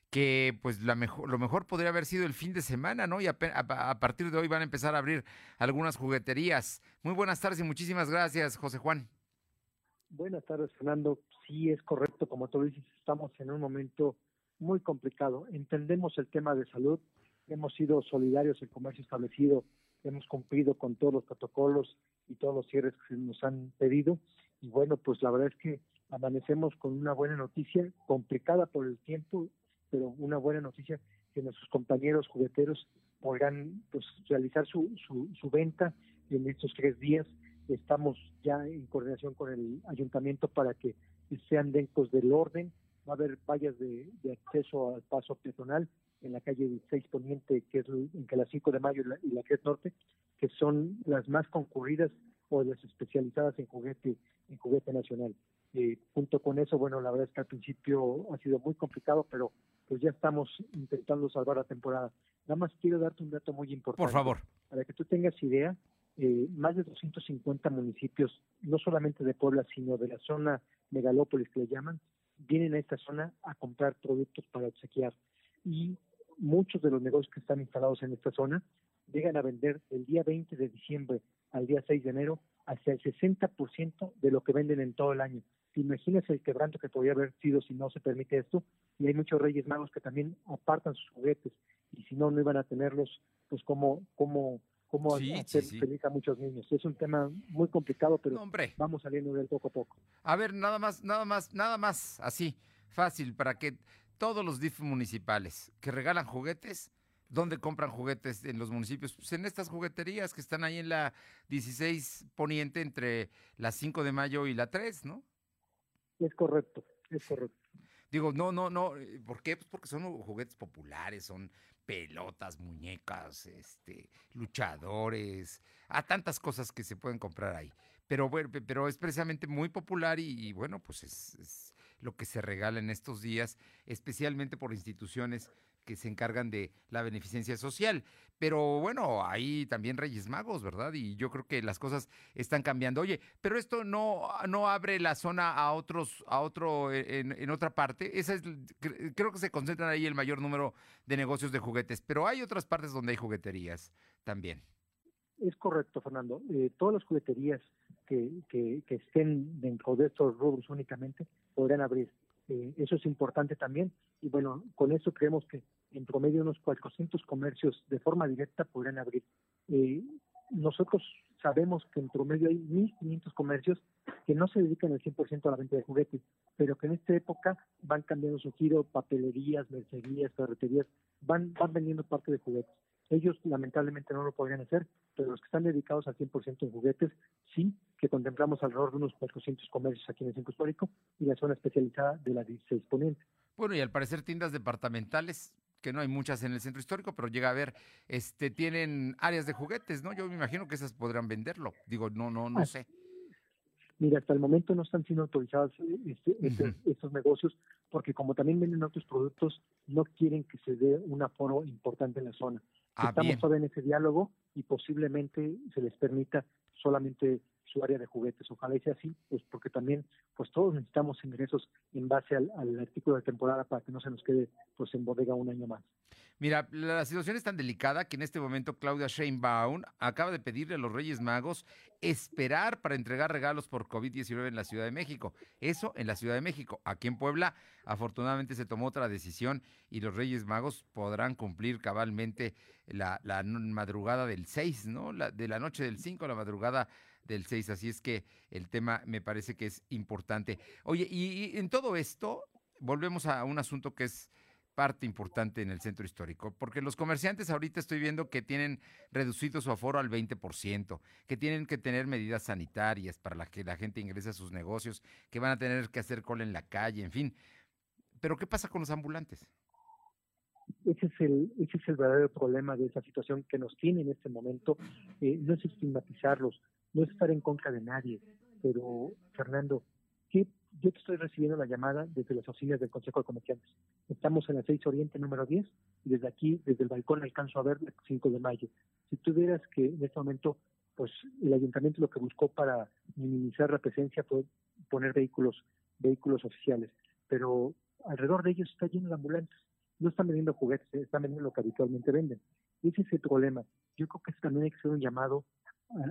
que pues la mejor, lo mejor podría haber sido el fin de semana, ¿no? Y a, a, partir de hoy van a empezar a abrir algunas jugueterías. Muy buenas tardes y muchísimas gracias, José Juan. Buenas tardes, Fernando. Sí, es correcto, como tú dices, estamos en un momento muy complicado. Entendemos el tema de salud, hemos sido solidarios en comercio establecido, hemos cumplido con todos los protocolos y todos los cierres que nos han pedido y bueno, pues la verdad es que amanecemos con una buena noticia, complicada por el tiempo, pero una buena noticia que nuestros compañeros jugueteros podrán pues, realizar su, su, su venta en estos tres días. Estamos ya en coordinación con el ayuntamiento para que sean dentro del orden. Va a haber vallas de, de acceso al paso peatonal en la calle 16 Poniente, que es entre las 5 de mayo y la, la 3 Norte, que son las más concurridas o las especializadas en juguete, en juguete nacional. Eh, junto con eso, bueno, la verdad es que al principio ha sido muy complicado, pero pues ya estamos intentando salvar la temporada. Nada más quiero darte un dato muy importante. Por favor. Para que tú tengas idea, eh, más de 250 municipios, no solamente de Puebla, sino de la zona megalópolis que le llaman, vienen a esta zona a comprar productos para obsequiar. Y muchos de los negocios que están instalados en esta zona llegan a vender el día 20 de diciembre al día 6 de enero hasta el 60% de lo que venden en todo el año. Imagínese el quebranto que podría haber sido si no se permite esto. Y hay muchos reyes magos que también apartan sus juguetes y si no, no iban a tenerlos, pues como, como, Sí, hacer sí, sí. feliz a muchos niños. Es un tema muy complicado, pero vamos saliendo de él poco a poco. A ver, nada más, nada más, nada más, así, fácil, para que todos los DIF municipales que regalan juguetes, ¿dónde compran juguetes en los municipios? Pues en estas jugueterías que están ahí en la 16 Poniente entre la 5 de mayo y la 3, ¿no? Es correcto, es correcto. Digo, no, no, no, eh, ¿por qué? Pues porque son juguetes populares, son pelotas, muñecas, este, luchadores, a tantas cosas que se pueden comprar ahí. Pero bueno, pe- pero es precisamente muy popular y, y bueno, pues es, es lo que se regala en estos días, especialmente por instituciones que se encargan de la beneficencia social. Pero bueno, hay también Reyes Magos, ¿verdad? Y yo creo que las cosas están cambiando. Oye, pero esto no, no abre la zona a otros, a otro, eh, en, en otra parte. Esa es, cre- creo que se concentran ahí el mayor número de negocios de juguetes, pero hay otras partes donde hay jugueterías también. Es correcto, Fernando. Eh, todas las jugueterías que, que estén dentro de estos rubros únicamente podrán abrir. Eh, eso es importante también. Y bueno, con eso creemos que en promedio unos 400 comercios de forma directa podrán abrir. Eh, nosotros sabemos que en promedio hay 1.500 comercios que no se dedican al 100% a la venta de juguetes, pero que en esta época van cambiando su giro, papelerías, mercerías, ferreterías, van, van vendiendo parte de juguetes. Ellos lamentablemente no lo podrían hacer, pero los que están dedicados al 100% en juguetes, sí, que contemplamos alrededor de unos 400 comercios aquí en el centro histórico y la zona especializada de la 16 Poniente. Bueno, y al parecer tiendas departamentales, que no hay muchas en el centro histórico, pero llega a ver, este, tienen áreas de juguetes, ¿no? Yo me imagino que esas podrán venderlo. Digo, no, no, no Ah, sé. Mira, hasta el momento no están siendo autorizados este- este- estos negocios porque como también venden otros productos, no quieren que se dé un aforo importante en la zona. Ah, Estamos bien. todavía en ese diálogo y posiblemente se les permita solamente su área de juguetes. Ojalá y sea así, pues porque también pues todos necesitamos ingresos en base al, al artículo de temporada para que no se nos quede pues en bodega un año más. Mira, la situación es tan delicada que en este momento Claudia Sheinbaum acaba de pedirle a los Reyes Magos esperar para entregar regalos por COVID-19 en la Ciudad de México. Eso en la Ciudad de México. Aquí en Puebla, afortunadamente se tomó otra decisión y los Reyes Magos podrán cumplir cabalmente la, la madrugada del 6, ¿no? La, de la noche del 5 a la madrugada del 6. Así es que el tema me parece que es importante. Oye, y en todo esto, volvemos a un asunto que es parte importante en el centro histórico, porque los comerciantes ahorita estoy viendo que tienen reducido su aforo al 20%, que tienen que tener medidas sanitarias para la que la gente ingrese a sus negocios, que van a tener que hacer cola en la calle, en fin. Pero ¿qué pasa con los ambulantes? Ese es el, ese es el verdadero problema de esa situación que nos tiene en este momento. Eh, no es estigmatizarlos, no es estar en contra de nadie, pero Fernando, ¿qué? Yo te estoy recibiendo la llamada desde las oficinas del Consejo de Comerciantes. Estamos en la 6 Oriente número 10 y desde aquí, desde el balcón, alcanzo a ver el 5 de mayo. Si tú vieras que en este momento, pues el ayuntamiento lo que buscó para minimizar la presencia fue poner vehículos, vehículos oficiales, pero alrededor de ellos está lleno de ambulantes no están vendiendo juguetes, eh, están vendiendo lo que habitualmente venden. Ese es el problema. Yo creo que también hay que hacer un llamado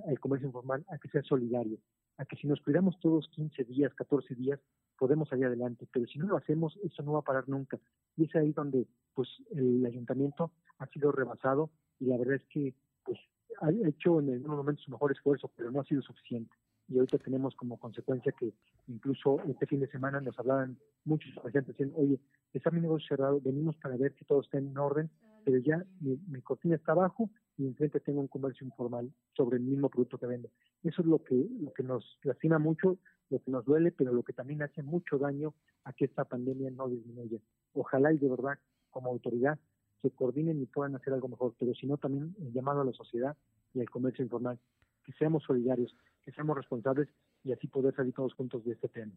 al comercio informal a que sea solidario, a que si nos cuidamos todos 15 días, 14 días, podemos salir adelante, pero si no lo hacemos, eso no va a parar nunca. Y es ahí donde pues el ayuntamiento ha sido rebasado y la verdad es que pues ha hecho en algunos momentos su mejor esfuerzo, pero no ha sido suficiente. y ahorita tenemos como consecuencia que incluso este fin de semana nos hablaban muchos pacientes diciendo, oye, está mi negocio cerrado, venimos para ver que todo esté en orden, pero ya mi, mi cortina está abajo y enfrente tengo un comercio informal sobre el mismo producto que vendo. Eso es lo que, lo que nos lastima mucho, lo que nos duele, pero lo que también hace mucho daño a que esta pandemia no disminuya. Ojalá y de verdad, como autoridad, se coordinen y puedan hacer algo mejor, pero si no, también el llamado a la sociedad y al comercio informal, que seamos solidarios, que seamos responsables y así poder salir todos juntos de este tema.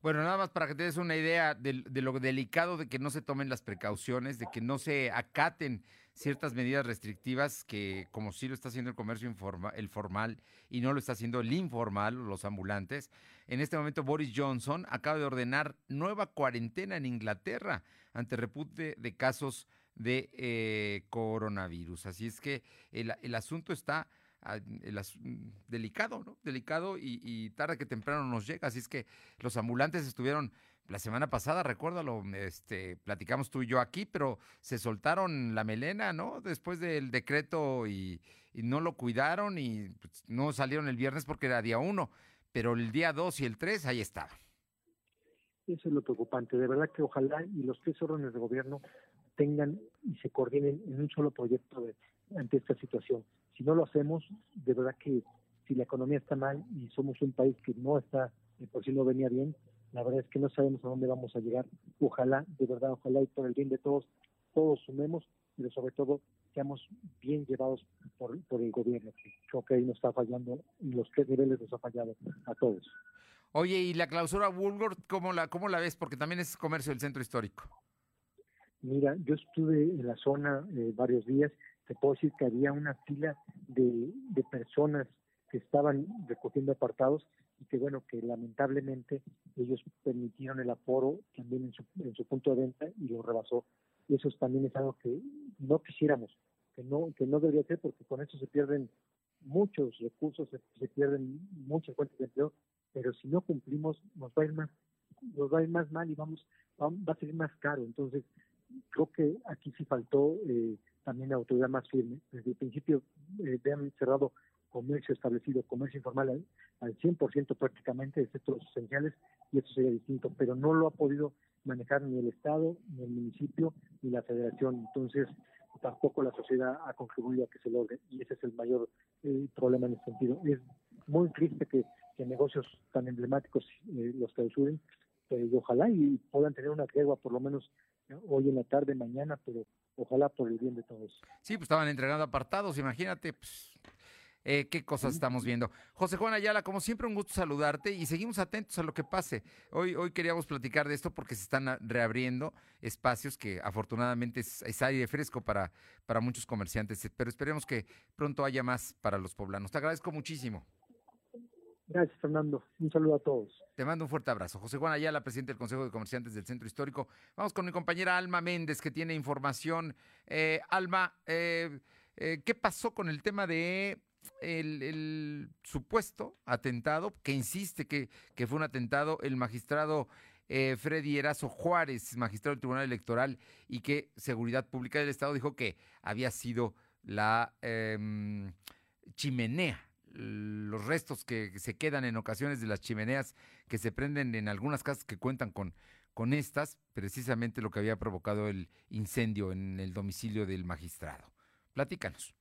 Bueno, nada más para que te des una idea de, de, lo delicado de que no se tomen las precauciones, de que no se acaten ciertas medidas restrictivas que, como sí lo está haciendo el comercio informa, el formal y no lo está haciendo el informal, los ambulantes. En este momento Boris Johnson acaba de ordenar nueva cuarentena en Inglaterra ante repunte de casos de eh, coronavirus. Así es que el, el asunto está el, delicado, ¿no? Delicado y, y, tarde que temprano nos llega. Así es que los ambulantes estuvieron la semana pasada, recuérdalo, este, platicamos tú y yo aquí, pero se soltaron la melena, ¿no? Después del decreto y, y no lo cuidaron y pues, no salieron el viernes porque era día uno, pero el día dos y el tres ahí estaban. Eso es lo preocupante. De verdad que ojalá y los tres órdenes de gobierno tengan y se coordinen en un solo proyecto de, ante esta situación. Si no lo hacemos, de verdad que si la economía está mal y somos un país que no está, por si no venía bien, la verdad es que no sabemos a dónde vamos a llegar. Ojalá, de verdad, ojalá y por el bien de todos, todos sumemos, pero sobre todo seamos bien llevados por, por el gobierno, que creo que ahí nos está fallando, y los tres niveles nos ha fallado a todos. Oye, ¿y la clausura Woolworth, cómo la, cómo la ves? Porque también es comercio del centro histórico. Mira, yo estuve en la zona eh, varios días, te puedo decir que había una fila de, de personas que estaban recogiendo apartados y que bueno, que lamentablemente ellos permitieron el aforo también en su, en su punto de venta y lo rebasó. Y eso también es algo que no quisiéramos, que no, que no debería ser porque con eso se pierden muchos recursos, se, pierden muchas fuentes de empleo, pero si no cumplimos nos va a ir más, nos va a ir más mal y vamos, va, va a ser más caro. Entonces, creo que aquí sí faltó eh, también la autoridad más firme. Desde el principio eh, han cerrado comercio establecido, comercio informal al, al 100% prácticamente, excepto los esenciales, y eso sería distinto, pero no lo ha podido manejar ni el Estado, ni el municipio, ni la federación. Entonces, tampoco la sociedad ha contribuido a que se logre, y ese es el mayor eh, problema en ese sentido. Es muy triste que, negocios tan emblemáticos eh, los clausuren, pero ojalá y puedan tener una tregua por lo menos hoy en la tarde, mañana, pero ojalá por el bien de todos. Sí, pues estaban entregando apartados, imagínate, pues, eh, qué cosas estamos viendo. José Juan Ayala, como siempre, un gusto saludarte y seguimos atentos a lo que pase. Hoy, hoy queríamos platicar de esto porque se están reabriendo espacios que afortunadamente es, es aire fresco para, para muchos comerciantes, pero esperemos que pronto haya más para los poblanos. Te agradezco muchísimo. Gracias, Fernando. Un saludo a todos. Te mando un fuerte abrazo. José Juan Ayala, presidente del Consejo de Comerciantes del Centro Histórico. Vamos con mi compañera Alma Méndez, que tiene información. Eh, Alma, eh, eh, ¿qué pasó con el tema de el, supuesto atentado, que insiste que, fue un atentado, el magistrado eh, Freddy Erazo Juárez, magistrado del Tribunal Electoral, y que Seguridad Pública del Estado dijo que había sido la eh, chimenea los restos que se quedan en ocasiones de las chimeneas que se prenden en algunas casas que cuentan con, con estas, precisamente lo que había provocado el incendio en el domicilio del magistrado. Platícanos.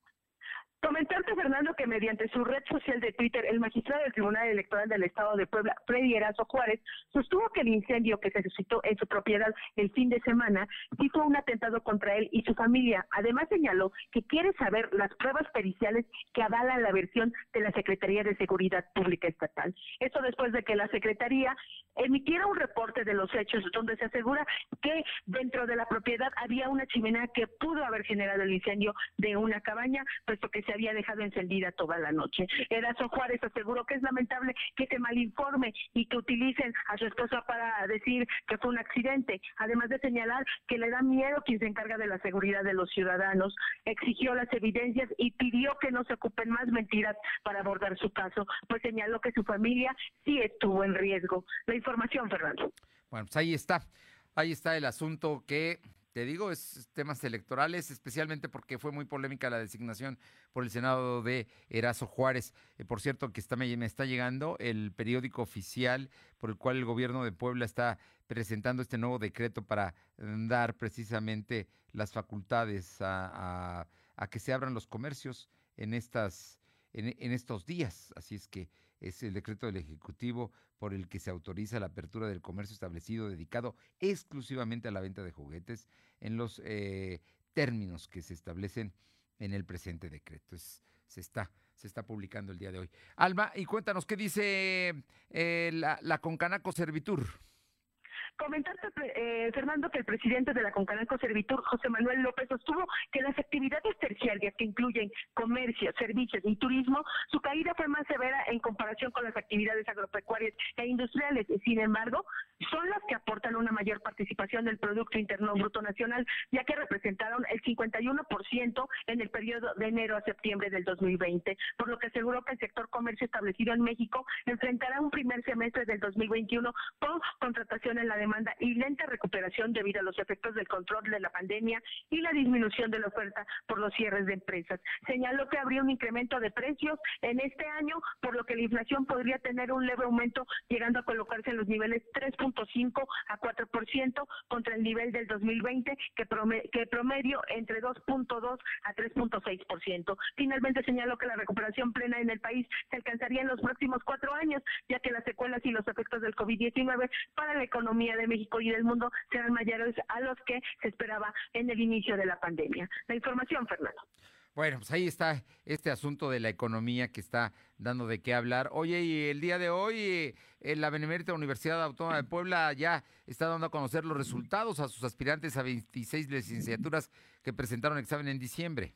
Comentarte, Fernando, que mediante su red social de Twitter, el magistrado del Tribunal Electoral del Estado de Puebla, Freddy Erazo Juárez, sostuvo que el incendio que se suscitó en su propiedad el fin de semana sí fue un atentado contra él y su familia. Además, señaló que quiere saber las pruebas periciales que avalan la versión de la Secretaría de Seguridad Pública Estatal. Esto después de que la Secretaría emitiera un reporte de los hechos donde se asegura que dentro de la propiedad había una chimenea que pudo haber generado el incendio de una cabaña, puesto que se había dejado encendida toda la noche. Erazo Juárez aseguró que es lamentable que se malinforme y que utilicen a su esposa para decir que fue un accidente, además de señalar que le da miedo quien se encarga de la seguridad de los ciudadanos. Exigió las evidencias y pidió que no se ocupen más mentiras para abordar su caso, pues señaló que su familia sí estuvo en riesgo. Información, Fernando. Bueno, pues ahí está. Ahí está el asunto que te digo, es temas electorales, especialmente porque fue muy polémica la designación por el Senado de Erazo Juárez. Eh, por cierto, que está, me, está llegando el periódico oficial por el cual el gobierno de Puebla está presentando este nuevo decreto para mm, dar precisamente las facultades a, que se abran los comercios en, estas, en estos días. Así es que es el decreto del Ejecutivo por el que se autoriza la apertura del comercio establecido dedicado exclusivamente a la venta de juguetes en los eh, términos que se establecen en el presente decreto. se, está, se está publicando el día de hoy. Alma, y cuéntanos qué dice eh, la, la Concanaco Servitur. Comentarte, eh, Fernando, que el presidente de la Concanaco Servitur, José Manuel López, sostuvo que las actividades terciarias que incluyen comercio, servicios y turismo, su caída fue más severa en comparación con las actividades agropecuarias e industriales. Sin embargo, son las que aportan una mayor participación del Producto Interno Bruto Nacional, ya que representaron el 51% en el periodo de enero a septiembre del 2020, por lo que aseguró que el sector comercio establecido en México enfrentará un primer semestre del 2021 con contratación en la demanda y lenta recuperación debido a los efectos del control de la pandemia y la disminución de la oferta por los cierres de empresas. Señaló que habría un incremento de precios en este año, por lo que la inflación podría tener un leve aumento, llegando a colocarse en los niveles 3.5 a 4% contra el nivel del 2020, que, que promedio entre 2.2 a 3.6%. Finalmente señaló que la recuperación plena en el país se alcanzaría en los próximos cuatro años, ya que las secuelas y los efectos del COVID-19 para la economía de México y del mundo serán mayores a los que se esperaba en el inicio de la pandemia. La información, Fernando. Bueno, pues ahí está este asunto de la economía que está dando de qué hablar. Oye, y el día de hoy, eh, la Benemérita Universidad Autónoma de Puebla ya está dando a conocer los resultados a sus aspirantes a 26 licenciaturas que presentaron examen en diciembre.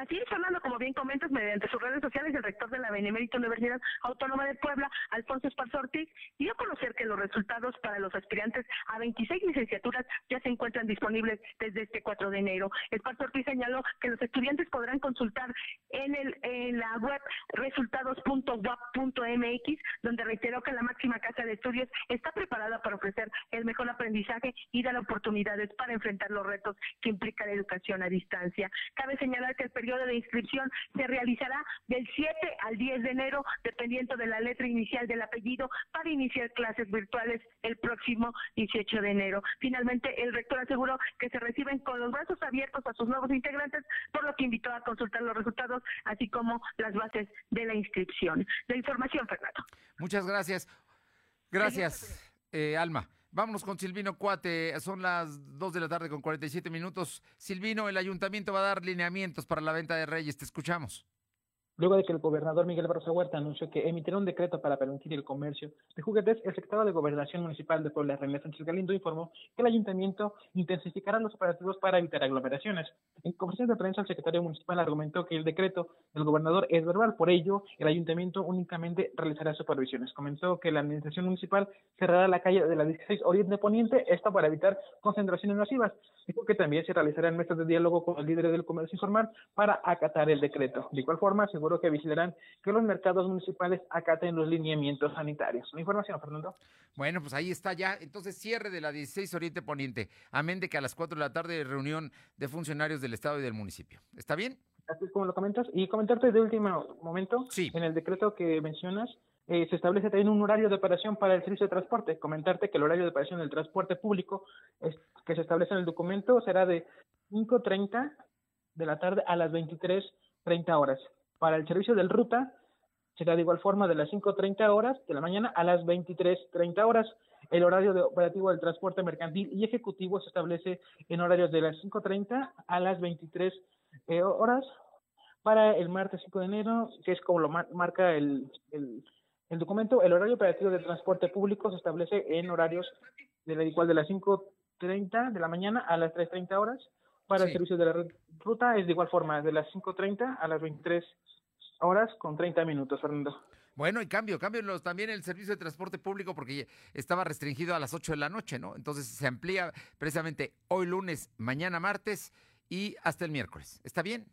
Así es, Fernando, como bien comentas, mediante sus redes sociales, el rector de la Benemérita Universidad Autónoma de Puebla, Alfonso Esparza Ortiz, dio a conocer que los resultados para los aspirantes a 26 licenciaturas ya se encuentran disponibles desde este 4 de enero. Esparza Ortiz señaló que los estudiantes podrán consultar en, el, en la web resultados.wap.mx, donde reiteró que la máxima casa de estudios está preparada para ofrecer el mejor aprendizaje y dar oportunidades para enfrentar los retos que implica la educación a distancia. Cabe señalar que el periodo de inscripción se realizará del 7 al 10 de enero, dependiendo de la letra inicial del apellido, para iniciar clases virtuales el próximo 18 de enero. Finalmente, el rector aseguró que se reciben con los brazos abiertos a sus nuevos integrantes, por lo que invitó a consultar los resultados, así como las bases de la inscripción. La información, Fernando. Muchas gracias. Gracias, eh, Alma. Vámonos con Silvino Cuate. Son las 2 de la tarde con 47 minutos. Silvino, el ayuntamiento va a dar lineamientos para la venta de Reyes. Te escuchamos Luego de que el gobernador Miguel Barroso Huerta anunció que emitirá un decreto para permitir el comercio de juguetes, el secretario de Gobernación Municipal de Puebla, René Sánchez Galindo, informó que el ayuntamiento intensificará los operativos para evitar aglomeraciones. En conversación de prensa, el secretario municipal argumentó que el decreto del gobernador es verbal, por ello, el ayuntamiento únicamente realizará supervisiones. Comentó que la administración municipal cerrará la calle de la 16 Oriente Poniente, esto para evitar concentraciones masivas. Dijo que también se realizarán mesas de diálogo con los líderes del comercio informal para acatar el decreto. De igual forma, que vigilarán que los mercados municipales acaten los lineamientos sanitarios. La información, Fernando. Bueno, pues ahí está ya. Entonces, cierre de la 16 Oriente Poniente. Amén de que a las 4 de la tarde reunión de funcionarios del Estado y del municipio. ¿Está bien? Así es como lo comentas. Y comentarte de último momento, sí. en el decreto que mencionas, eh, se establece también un horario de operación para el servicio de transporte. Comentarte que el horario de operación del transporte público es, que se establece en el documento será de 5.30 de la tarde a las 23.30 horas. Para el servicio del ruta será de igual forma de las 5.30 horas de la mañana a las 23.30 horas. El horario de operativo del transporte mercantil y ejecutivo se establece en horarios de las 5.30 a las 23 eh, horas. Para el martes 5 de enero, que es como lo marca el, el, documento, el horario operativo del transporte público se establece en horarios de la igual de las 5.30 de la mañana a las 3.30 horas. Para el servicio de la ruta es de igual forma, de las 5.30 a las 23 horas con 30 minutos, Fernando. Bueno, y cambio, cambio también el servicio de transporte público porque estaba restringido a las 8 de la noche, ¿no? Entonces se amplía precisamente hoy lunes, mañana martes y hasta el miércoles. ¿Está bien?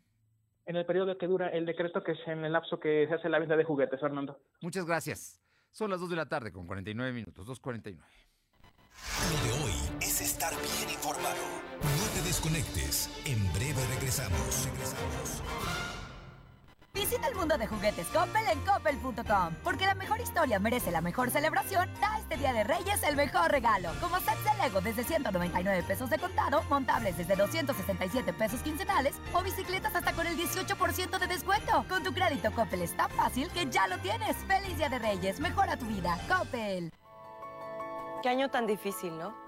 En el periodo que dura el decreto, que es en el lapso que se hace la venta de juguetes, Fernando. Muchas gracias. Son las 2 de la tarde con 49 minutos, 2.49. Lo de hoy es estar bien informado. Desconectes. En breve regresamos. Regresamos. Visita el mundo de juguetes Coppel en coppel.com, porque la mejor historia merece la mejor celebración. Da este Día de Reyes el mejor regalo, como sets de Lego desde 199 pesos de contado, montables desde 267 pesos quincenales o bicicletas hasta con el 18% de descuento. Con tu crédito Coppel es tan fácil que ya lo tienes. Feliz Día de Reyes, mejora tu vida. Coppel. Qué año tan difícil, ¿no?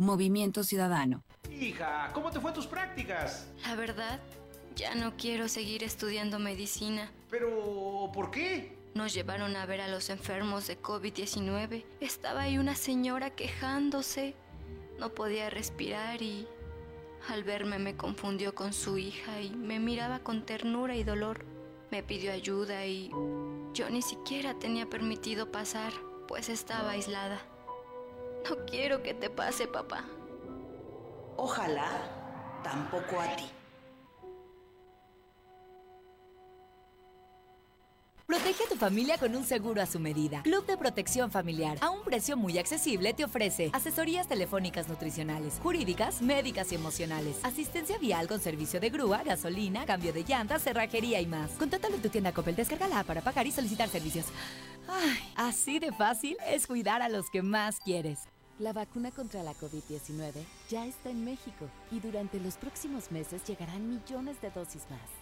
Movimiento Ciudadano. Hija, ¿cómo te fue tus prácticas? La verdad, ya no quiero seguir estudiando medicina. Pero, ¿por qué? Nos llevaron a ver a los enfermos de COVID-19. Estaba ahí una señora quejándose. No podía respirar y al verme me confundió con su hija y me miraba con ternura y dolor. Me pidió ayuda y yo ni siquiera tenía permitido pasar, pues estaba aislada. No quiero que te pase, papá. Ojalá tampoco a ti. Protege a tu familia con un seguro a su medida. Club de Protección Familiar, a un precio muy accesible, te ofrece asesorías telefónicas nutricionales, jurídicas, médicas y emocionales, asistencia vial con servicio de grúa, gasolina, cambio de llantas, cerrajería y más. Contáctalo en tu tienda Coppel, descárgala para pagar y solicitar servicios. Ay, así de fácil es cuidar a los que más quieres. La vacuna contra la COVID-19 ya está en México y durante los próximos meses llegarán millones de dosis más.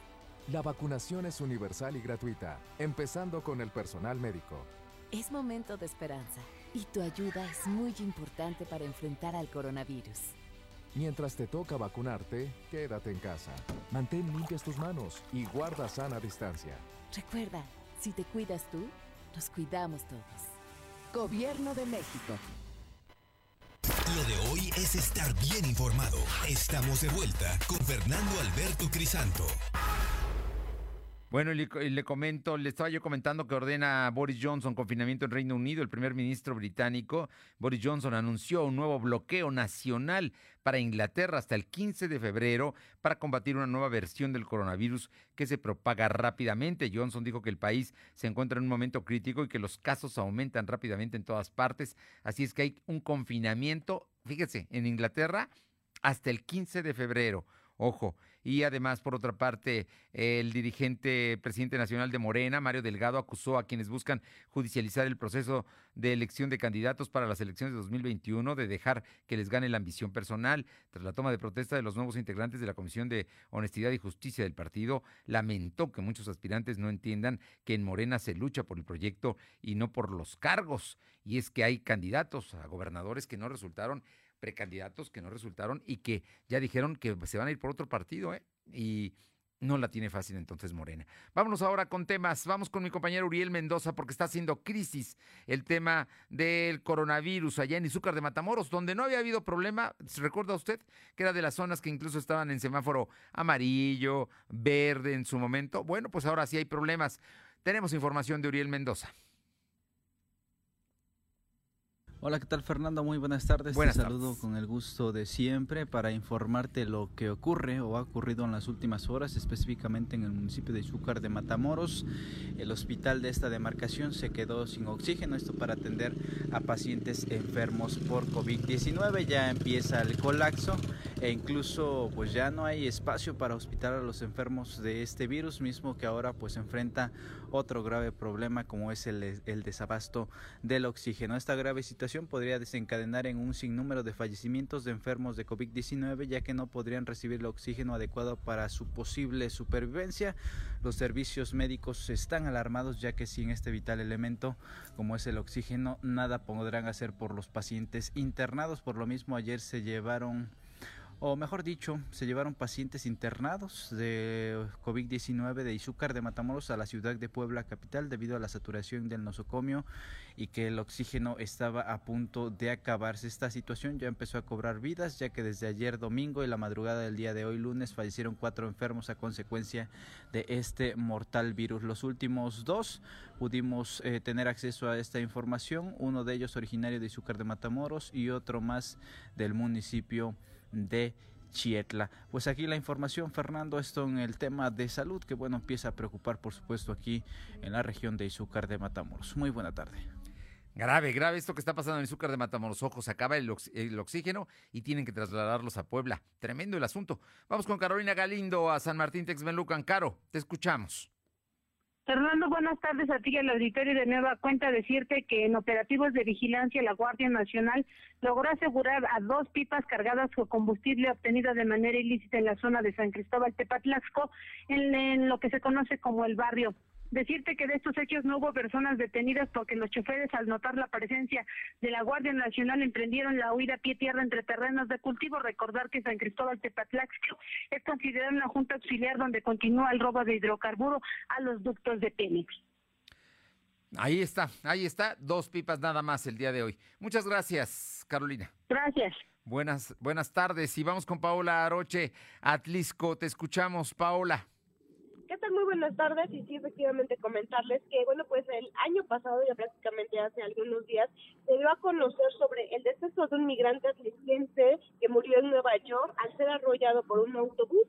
La vacunación es universal y gratuita, empezando con el personal médico. Es momento de esperanza y tu ayuda es muy importante para enfrentar al coronavirus. Mientras te toca vacunarte, quédate en casa. Mantén limpias tus manos y guarda sana distancia. Recuerda, si te cuidas tú, nos cuidamos todos. Gobierno de México. Lo de hoy es estar bien informado. Estamos de vuelta con Fernando Alberto Crisanto. Bueno, le, le comento, le estaba yo comentando que ordena Boris Johnson confinamiento en Reino Unido. El primer ministro británico, Boris Johnson, anunció un nuevo bloqueo nacional para Inglaterra hasta el 15 de febrero para combatir una nueva versión del coronavirus que se propaga rápidamente. Johnson dijo que el país se encuentra en un momento crítico y que los casos aumentan rápidamente en todas partes. Así es que hay un confinamiento, fíjese, en Inglaterra hasta el 15 de febrero. Ojo, y además, por otra parte, el dirigente presidente nacional de Morena, Mario Delgado, acusó a quienes buscan judicializar el proceso de elección de candidatos para las elecciones de 2021 de dejar que les gane la ambición personal. Tras la toma de protesta de los nuevos integrantes de la Comisión de Honestidad y Justicia del partido, lamentó que muchos aspirantes no entiendan que en Morena se lucha por el proyecto y no por los cargos. Y es que hay candidatos a gobernadores que no resultaron precandidatos que no resultaron y que ya dijeron que se van a ir por otro partido, ¿eh? Y no la tiene fácil entonces Morena. Vámonos ahora con temas. Vamos con mi compañero Uriel Mendoza porque está haciendo crisis el tema del coronavirus allá en Izúcar de Matamoros, donde no había habido problema. ¿Se recuerda usted que era de las zonas que incluso estaban en semáforo amarillo, verde en su momento? Bueno, pues ahora sí hay problemas. Tenemos información de Uriel Mendoza. Hola, ¿qué tal Fernando? Muy buenas tardes. Buenas Te saludo con el gusto de siempre para informarte lo que ocurre o ha ocurrido en las últimas horas, específicamente en el municipio de Izúcar de Matamoros. El hospital de esta demarcación se quedó sin oxígeno, esto para atender a pacientes enfermos por COVID-19. Ya empieza el colapso e incluso pues ya no hay espacio para hospitalar a los enfermos de este virus, mismo que ahora pues enfrenta otro grave problema como es el, el desabasto del oxígeno. Esta grave situación podría desencadenar en un sinnúmero de fallecimientos de enfermos de COVID-19 ya que no podrían recibir el oxígeno adecuado para su posible supervivencia. Los servicios médicos están alarmados ya que sin este vital elemento como es el oxígeno nada podrán hacer por los pacientes internados. Por lo mismo ayer se llevaron o mejor dicho, se llevaron pacientes internados de COVID-19 de Izúcar de Matamoros a la ciudad de Puebla capital debido a la saturación del nosocomio y que el oxígeno estaba a punto de acabarse. Esta situación ya empezó a cobrar vidas, ya que desde ayer domingo y la madrugada del día de hoy lunes fallecieron cuatro enfermos a consecuencia de este mortal virus. Los últimos dos pudimos eh, tener acceso a esta información, uno de ellos originario de Izúcar de Matamoros y otro más del municipio de Chietla. Pues aquí la información, Fernando, esto en el tema de salud, que bueno, empieza a preocupar, por supuesto, aquí en la región de Izúcar de Matamoros. Muy buena tarde. Grave, grave esto que está pasando en Izúcar de Matamoros. Ojos, acaba el, el, oxígeno y tienen que trasladarlos a Puebla. Tremendo el asunto. Vamos con Carolina Galindo a San Martín Texmelucan. Caro, te escuchamos. Fernando, buenas tardes a ti y al auditorio de Nueva Cuenta. Decirte que en operativos de vigilancia la Guardia Nacional logró asegurar a dos pipas cargadas con combustible obtenido de manera ilícita en la zona de San Cristóbal Tepatlasco, en, en lo que se conoce como el barrio Decirte que de estos hechos no hubo personas detenidas porque los choferes al notar la presencia de la Guardia Nacional emprendieron la huida a pie tierra entre terrenos de cultivo. Recordar que San Cristóbal Tepatlaxco es considerada una junta auxiliar donde continúa el robo de hidrocarburo a los ductos de Pemex. Ahí está, ahí está, dos pipas nada más el día de hoy. Muchas gracias, Carolina. Gracias. Buenas, buenas tardes y vamos con Paola Aroche, Atlisco. Te escuchamos, Paola. Muy buenas tardes y sí, efectivamente comentarles que, bueno, pues el año pasado, ya prácticamente hace algunos días, se dio a conocer sobre el deceso de un migrante atlisquense que murió en Nueva York al ser arrollado por un autobús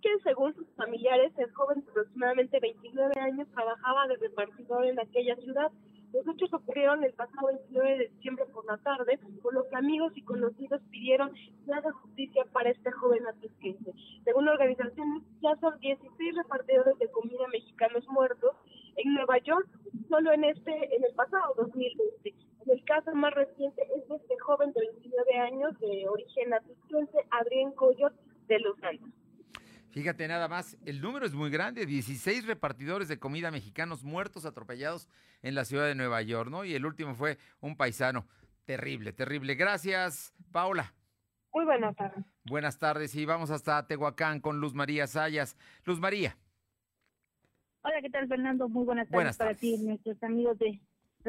que según sus familiares el joven de aproximadamente 29 años trabajaba de repartidor en aquella ciudad los hechos ocurrieron el pasado 29 de diciembre por la tarde, por lo que amigos y conocidos pidieron más justicia para este joven atlisquense. Según la organización, ya son 16 repartidores de comida mexicanos muertos en Nueva York, solo en este, en el pasado 2020. El caso más reciente es de este joven de 29 años de origen atlisquense, Adrián Coyot de Los Santos. Fíjate nada más, el número es muy grande, 16 repartidores de comida mexicanos muertos, atropellados en la ciudad de Nueva York, ¿no? Y el último fue un paisano. Terrible, terrible. Gracias, Paula. Muy buenas tardes. Buenas tardes y vamos hasta Tehuacán con Luz María Sayas. Luz María. Hola, ¿qué tal, Fernando? Muy buenas tardes, para ti y nuestros amigos de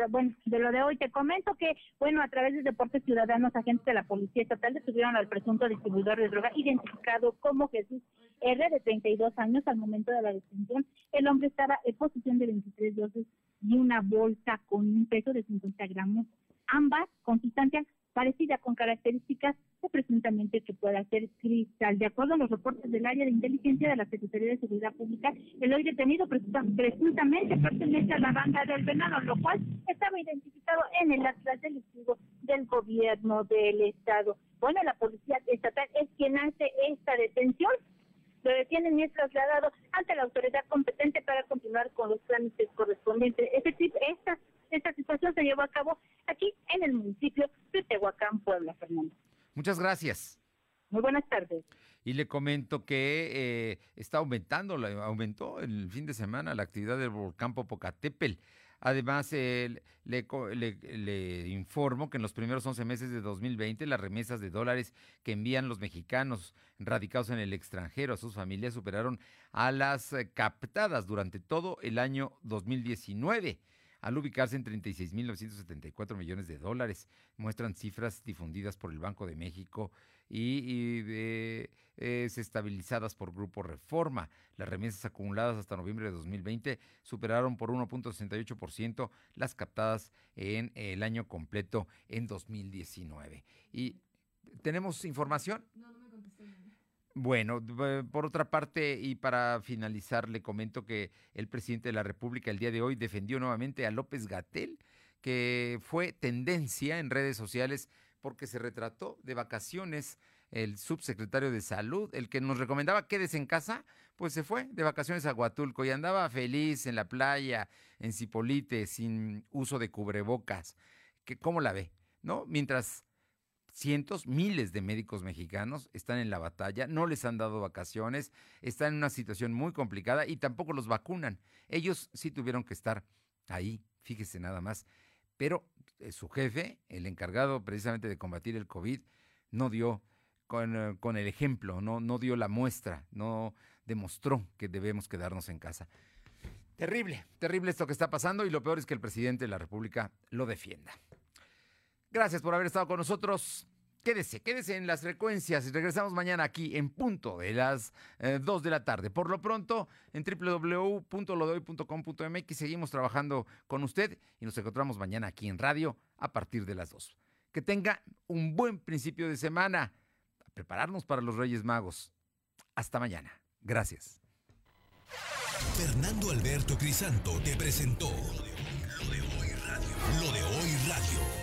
bueno, de lo de hoy te comento que, bueno, a través de Deportes Ciudadanos, agentes de la Policía Estatal detuvieron al presunto distribuidor de droga identificado como Jesús R, de 32 años al momento de la detención. El hombre estaba en posición de 23 dosis y una bolsa con un peso de 50 gramos, ambas con sustancias parecida con características de presuntamente que pueda ser cristal. De acuerdo a los reportes del área de inteligencia de la Secretaría de Seguridad Pública, el hoy detenido presuntamente pertenece a la banda del venado, lo cual estaba identificado en el atlas delictivo del gobierno del estado. Bueno, la policía estatal es quien hace esta detención lo detienen y es trasladado ante la autoridad competente para continuar con los trámites correspondientes. esta, esta situación se llevó a cabo aquí en el municipio de Tehuacán, Puebla, Fernando. Muchas gracias. Muy buenas tardes. Y le comento que eh, está aumentando, aumentó el fin de semana la actividad del volcán Popocatépetl. Además, le, le, informo que en los primeros 11 meses de 2020 las remesas de dólares que envían los mexicanos radicados en el extranjero a sus familias superaron a las eh, captadas durante todo el año 2019 al ubicarse en 36.974 millones de dólares. Muestran cifras difundidas por el Banco de México y, eh, estabilizadas por Grupo Reforma. Las remesas acumuladas hasta noviembre de 2020 superaron por 1.68% las captadas en el año completo en 2019. ¿Y tenemos información? No, no me contestó. Bueno, por otra parte, y para finalizar, le comento que el presidente de la República el día de hoy defendió nuevamente a López Gatel, que fue tendencia en redes sociales porque se retrató de vacaciones el subsecretario de salud, el que nos recomendaba quédese en casa, pues se fue de vacaciones a Huatulco y andaba feliz en la playa, en Cipolite, sin uso de cubrebocas. ¿Cómo la ve? ¿No? Mientras cientos, miles de médicos mexicanos están en la batalla, no les han dado vacaciones, están en una situación muy complicada y tampoco los vacunan. Ellos sí tuvieron que estar ahí, fíjese nada más. Pero su jefe, el encargado precisamente de combatir el COVID, no dio con, eh, con el ejemplo, no, no dio la muestra, no demostró que debemos quedarnos en casa. Terrible, terrible esto que está pasando y lo peor es que el presidente de la República lo defienda. Gracias por haber estado con nosotros. Quédese, quédese en las frecuencias y regresamos mañana aquí en punto de las 2 de la tarde. Por lo pronto, en www.lodehoy.com.mx seguimos trabajando con usted y nos encontramos mañana aquí en radio a partir de las 2. Que tenga un buen principio de semana. A prepararnos para los Reyes Magos. Hasta mañana. Gracias. Fernando Alberto Crisanto te presentó Lo de Hoy Radio. Lo de Hoy Radio.